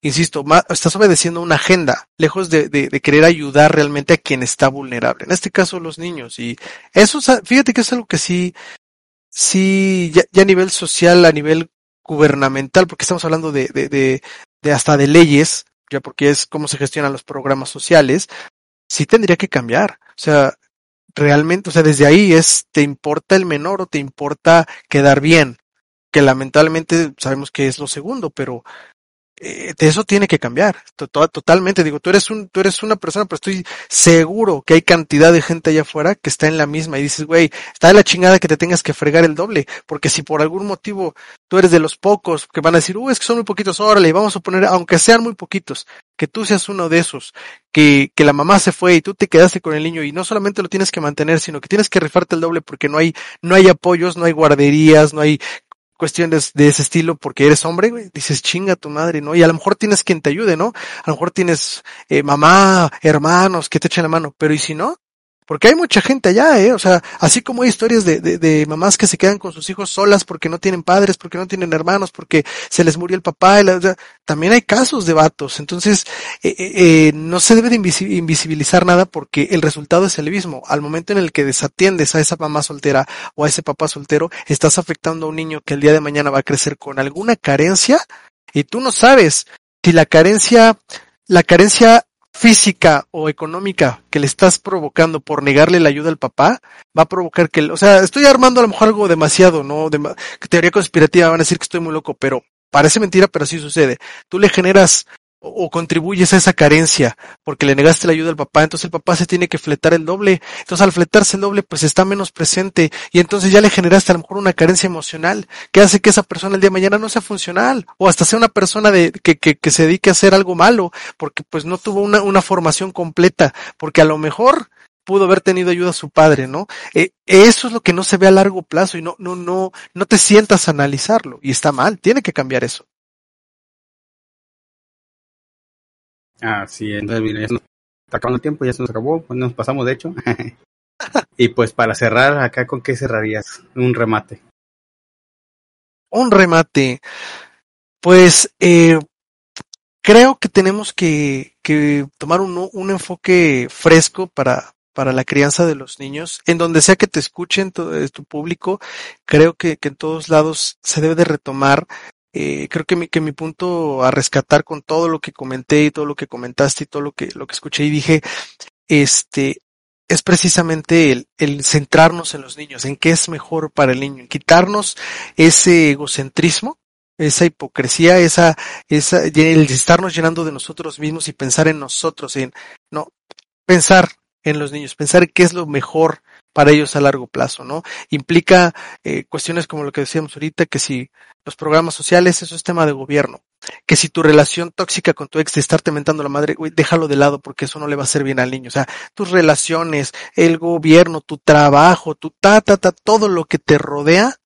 insisto, estás obedeciendo una agenda, lejos de, querer ayudar realmente a quien está vulnerable, en este caso los niños. Y eso, fíjate que es algo que sí, sí, ya, ya a nivel social, a nivel gubernamental, porque estamos hablando de, de hasta de leyes, ya porque es cómo se gestionan los programas sociales, sí tendría que cambiar. O sea, realmente, o sea, desde ahí es, ¿te importa el menor o te importa quedar bien? Que lamentablemente sabemos que es lo segundo, pero eh, eso tiene que cambiar. To- to- Totalmente, digo, tú eres un, tú eres una persona, pero estoy seguro que hay cantidad de gente allá afuera que está en la misma y dices, güey, está de la chingada que te tengas que fregar el doble, porque si por algún motivo tú eres de los pocos que van a decir, uh, es que son muy poquitos, órale, vamos a poner, aunque sean muy poquitos, que tú seas uno de esos, que, que la mamá se fue y tú te quedaste con el niño y no solamente lo tienes que mantener, sino que tienes que rifarte el doble porque no hay, no hay apoyos, no hay guarderías, no hay cuestiones de ese estilo porque eres hombre, güey, dices chinga tu madre, ¿no? Y a lo mejor tienes quien te ayude, ¿no? A lo mejor tienes eh, mamá, hermanos que te echen la mano, pero ¿y si no? Porque hay mucha gente allá, ¿eh? O sea, así como hay historias de, de, de mamás que se quedan con sus hijos solas porque no tienen padres, porque no tienen hermanos, porque se les murió el papá, también hay casos de vatos. Entonces, eh, eh, eh, no se debe de invisi- invisibilizar nada porque el resultado es el mismo. Al momento en el que desatiendes a esa mamá soltera o a ese papá soltero, estás afectando a un niño que el día de mañana va a crecer con alguna carencia y tú no sabes si la carencia, la carencia física o económica que le estás provocando por negarle la ayuda al papá va a provocar que, o sea, estoy armando a lo mejor algo demasiado, ¿no? Teoría conspirativa, van a decir que estoy muy loco, pero parece mentira, pero así sucede. Tú le generas o, contribuyes a esa carencia porque le negaste la ayuda al papá, entonces el papá se tiene que fletar el doble. Entonces al fletarse el doble, pues está menos presente y entonces ya le generaste a lo mejor una carencia emocional que hace que esa persona el día de mañana no sea funcional o hasta sea una persona de, que, que, que se dedique a hacer algo malo porque pues no tuvo una, una formación completa, porque a lo mejor pudo haber tenido ayuda a su padre, ¿no? Eh, eso es lo que no se ve a largo plazo y no, no, no, no te sientas a analizarlo y está mal, tiene que cambiar eso. Ah, sí, entonces mira, ya se nos está acabando el tiempo, ya se nos acabó, pues nos pasamos de hecho. y pues para cerrar, acá con qué cerrarías un remate. Un remate. Pues eh, creo que tenemos que, que tomar un, un enfoque fresco para, para la crianza de los niños, en donde sea que te escuchen tu, eh, tu público, creo que, que en todos lados se debe de retomar. Eh, creo que mi, que mi punto a rescatar con todo lo que comenté y todo lo que comentaste y todo lo que, lo que escuché y dije, este, es precisamente el, centrarnos en los niños, en qué es mejor para el niño, en quitarnos ese egocentrismo, esa hipocresía, esa, esa, el estarnos llenando de nosotros mismos y pensar en nosotros, en, no, pensar en los niños, pensar qué es lo mejor para ellos a largo plazo, ¿no? Implica eh, cuestiones como lo que decíamos ahorita, que si los programas sociales, eso es tema de gobierno, que si tu relación tóxica con tu ex de estarte mentando la madre, déjalo de lado porque eso no le va a hacer bien al niño, o sea, tus relaciones, el gobierno, tu trabajo, tu ta, ta, ta, todo lo que te rodea,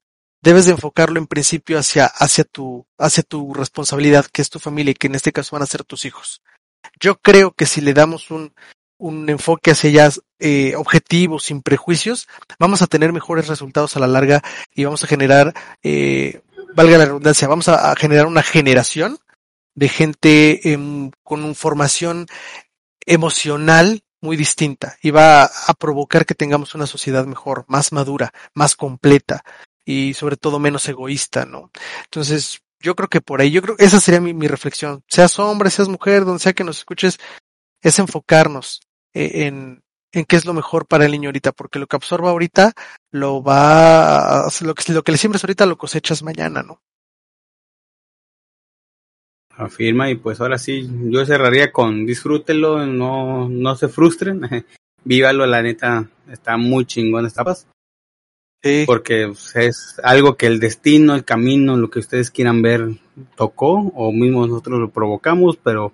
debes de enfocarlo en principio hacia, hacia tu, hacia tu responsabilidad, que es tu familia y que en este caso van a ser tus hijos. Yo creo que si le damos un, un enfoque hacia ellas eh, objetivo, sin prejuicios, vamos a tener mejores resultados a la larga y vamos a generar, eh, valga la redundancia, vamos a, generar una generación de gente eh, con formación emocional muy distinta y va a, a provocar que tengamos una sociedad mejor, más madura, más completa y sobre todo menos egoísta, ¿no? Entonces, yo creo que por ahí, yo creo, esa sería mi, mi reflexión. Seas hombre, seas mujer, donde sea que nos escuches, es enfocarnos en, en qué es lo mejor para el niño ahorita, porque lo que absorba ahorita lo va, a, lo que, lo que le siembres ahorita lo cosechas mañana, ¿no? Afirma y pues ahora sí, yo cerraría con disfrútelo, no, no se frustren, vívalo, la neta, está muy chingón esta paz. Sí. Porque pues, es algo que el destino, el camino, lo que ustedes quieran ver tocó, o mismo nosotros lo provocamos, pero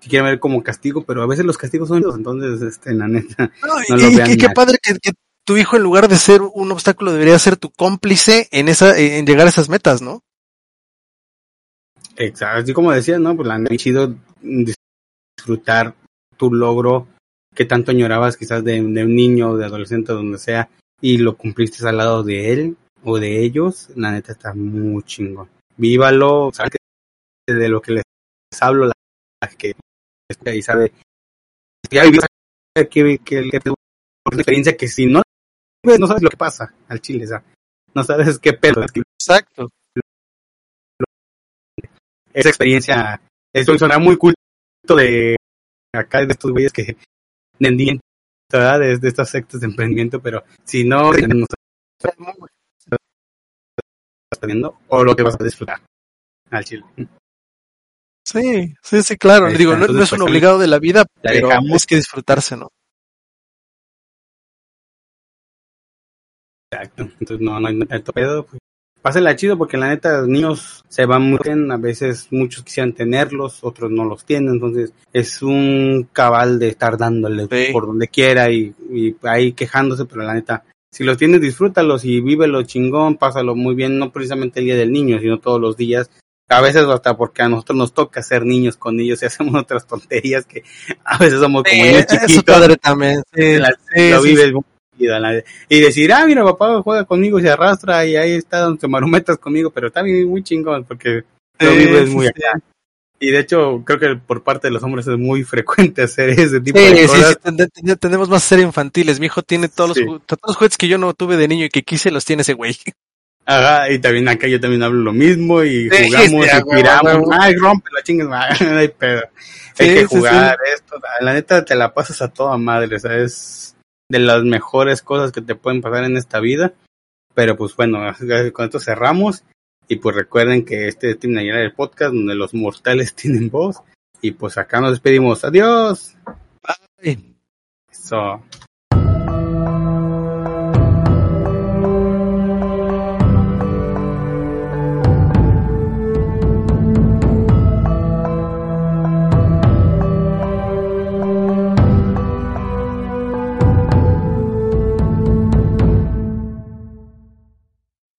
si quieren ver como castigo, pero a veces los castigos son entonces, este, la neta. No, no y, qué padre que, que, tu hijo, en lugar de ser un obstáculo, debería ser tu cómplice en esa, en llegar a esas metas, ¿no? Exacto, así como decía, ¿no? Pues la neta, chido disfrutar tu logro que tanto añorabas quizás de, de un niño, de adolescente, donde sea, y lo cumpliste al lado de él o de ellos, la neta está muy chingón. Vívalo, sabes que de lo que les hablo, la que y sabe ya vivió que, que, que, por experiencia que si no no sabes lo que pasa al chile, o sea, no sabes qué pedo. Exacto. Esa experiencia, eso suena muy culto de acá de estos güeyes que vendían ¿verdad? de, de estas sectas de emprendimiento, pero si no, no estás viendo o lo que vas a disfrutar al chile. Sí, sí, sí, claro. Ahí Digo, está, no, no, es un pues, obligado de la vida, la pero dejamos. es que disfrutarse, ¿no? Exacto. Entonces, no, no hay tanto pedo. Pues, pásenla chido porque la neta los niños se van muy bien. A veces muchos quisieran tenerlos, otros no los tienen. Entonces, es un cabal de estar dándole sí. por donde quiera y, y ahí quejándose, pero la neta, si los tienes, disfrútalos y vívelo chingón, pásalo muy bien, no precisamente el día del niño, sino todos los días a veces hasta porque a nosotros nos toca ser niños con ellos y hacemos otras tonterías que a veces somos como sí, niños chiquitos. Eso también. Sí, la, sí, lo vives y decir, ah, mira, papá juega conmigo, se arrastra y ahí está donde marumetas conmigo, pero está bien, muy chingón porque lo vives muy. Y de hecho, creo que por parte de los hombres es muy frecuente hacer ese tipo de cosas. Sí, tenemos más ser infantiles. Mi hijo tiene todos los, todos los juguetes que yo no tuve de niño y que quise, los tiene ese güey. Ajá, y también acá yo también hablo lo mismo y sí, jugamos sí, y tiramos. Ay, rompe la chingas, no hay pedo. Sí, hay que jugar esto. La neta te la pasas a toda madre, o sea, es de las mejores cosas que te pueden pasar en esta vida. Pero pues bueno, con esto cerramos. Y pues recuerden que este es Team el podcast donde los mortales tienen voz. Y pues acá nos despedimos. Adiós. Bye. Eso.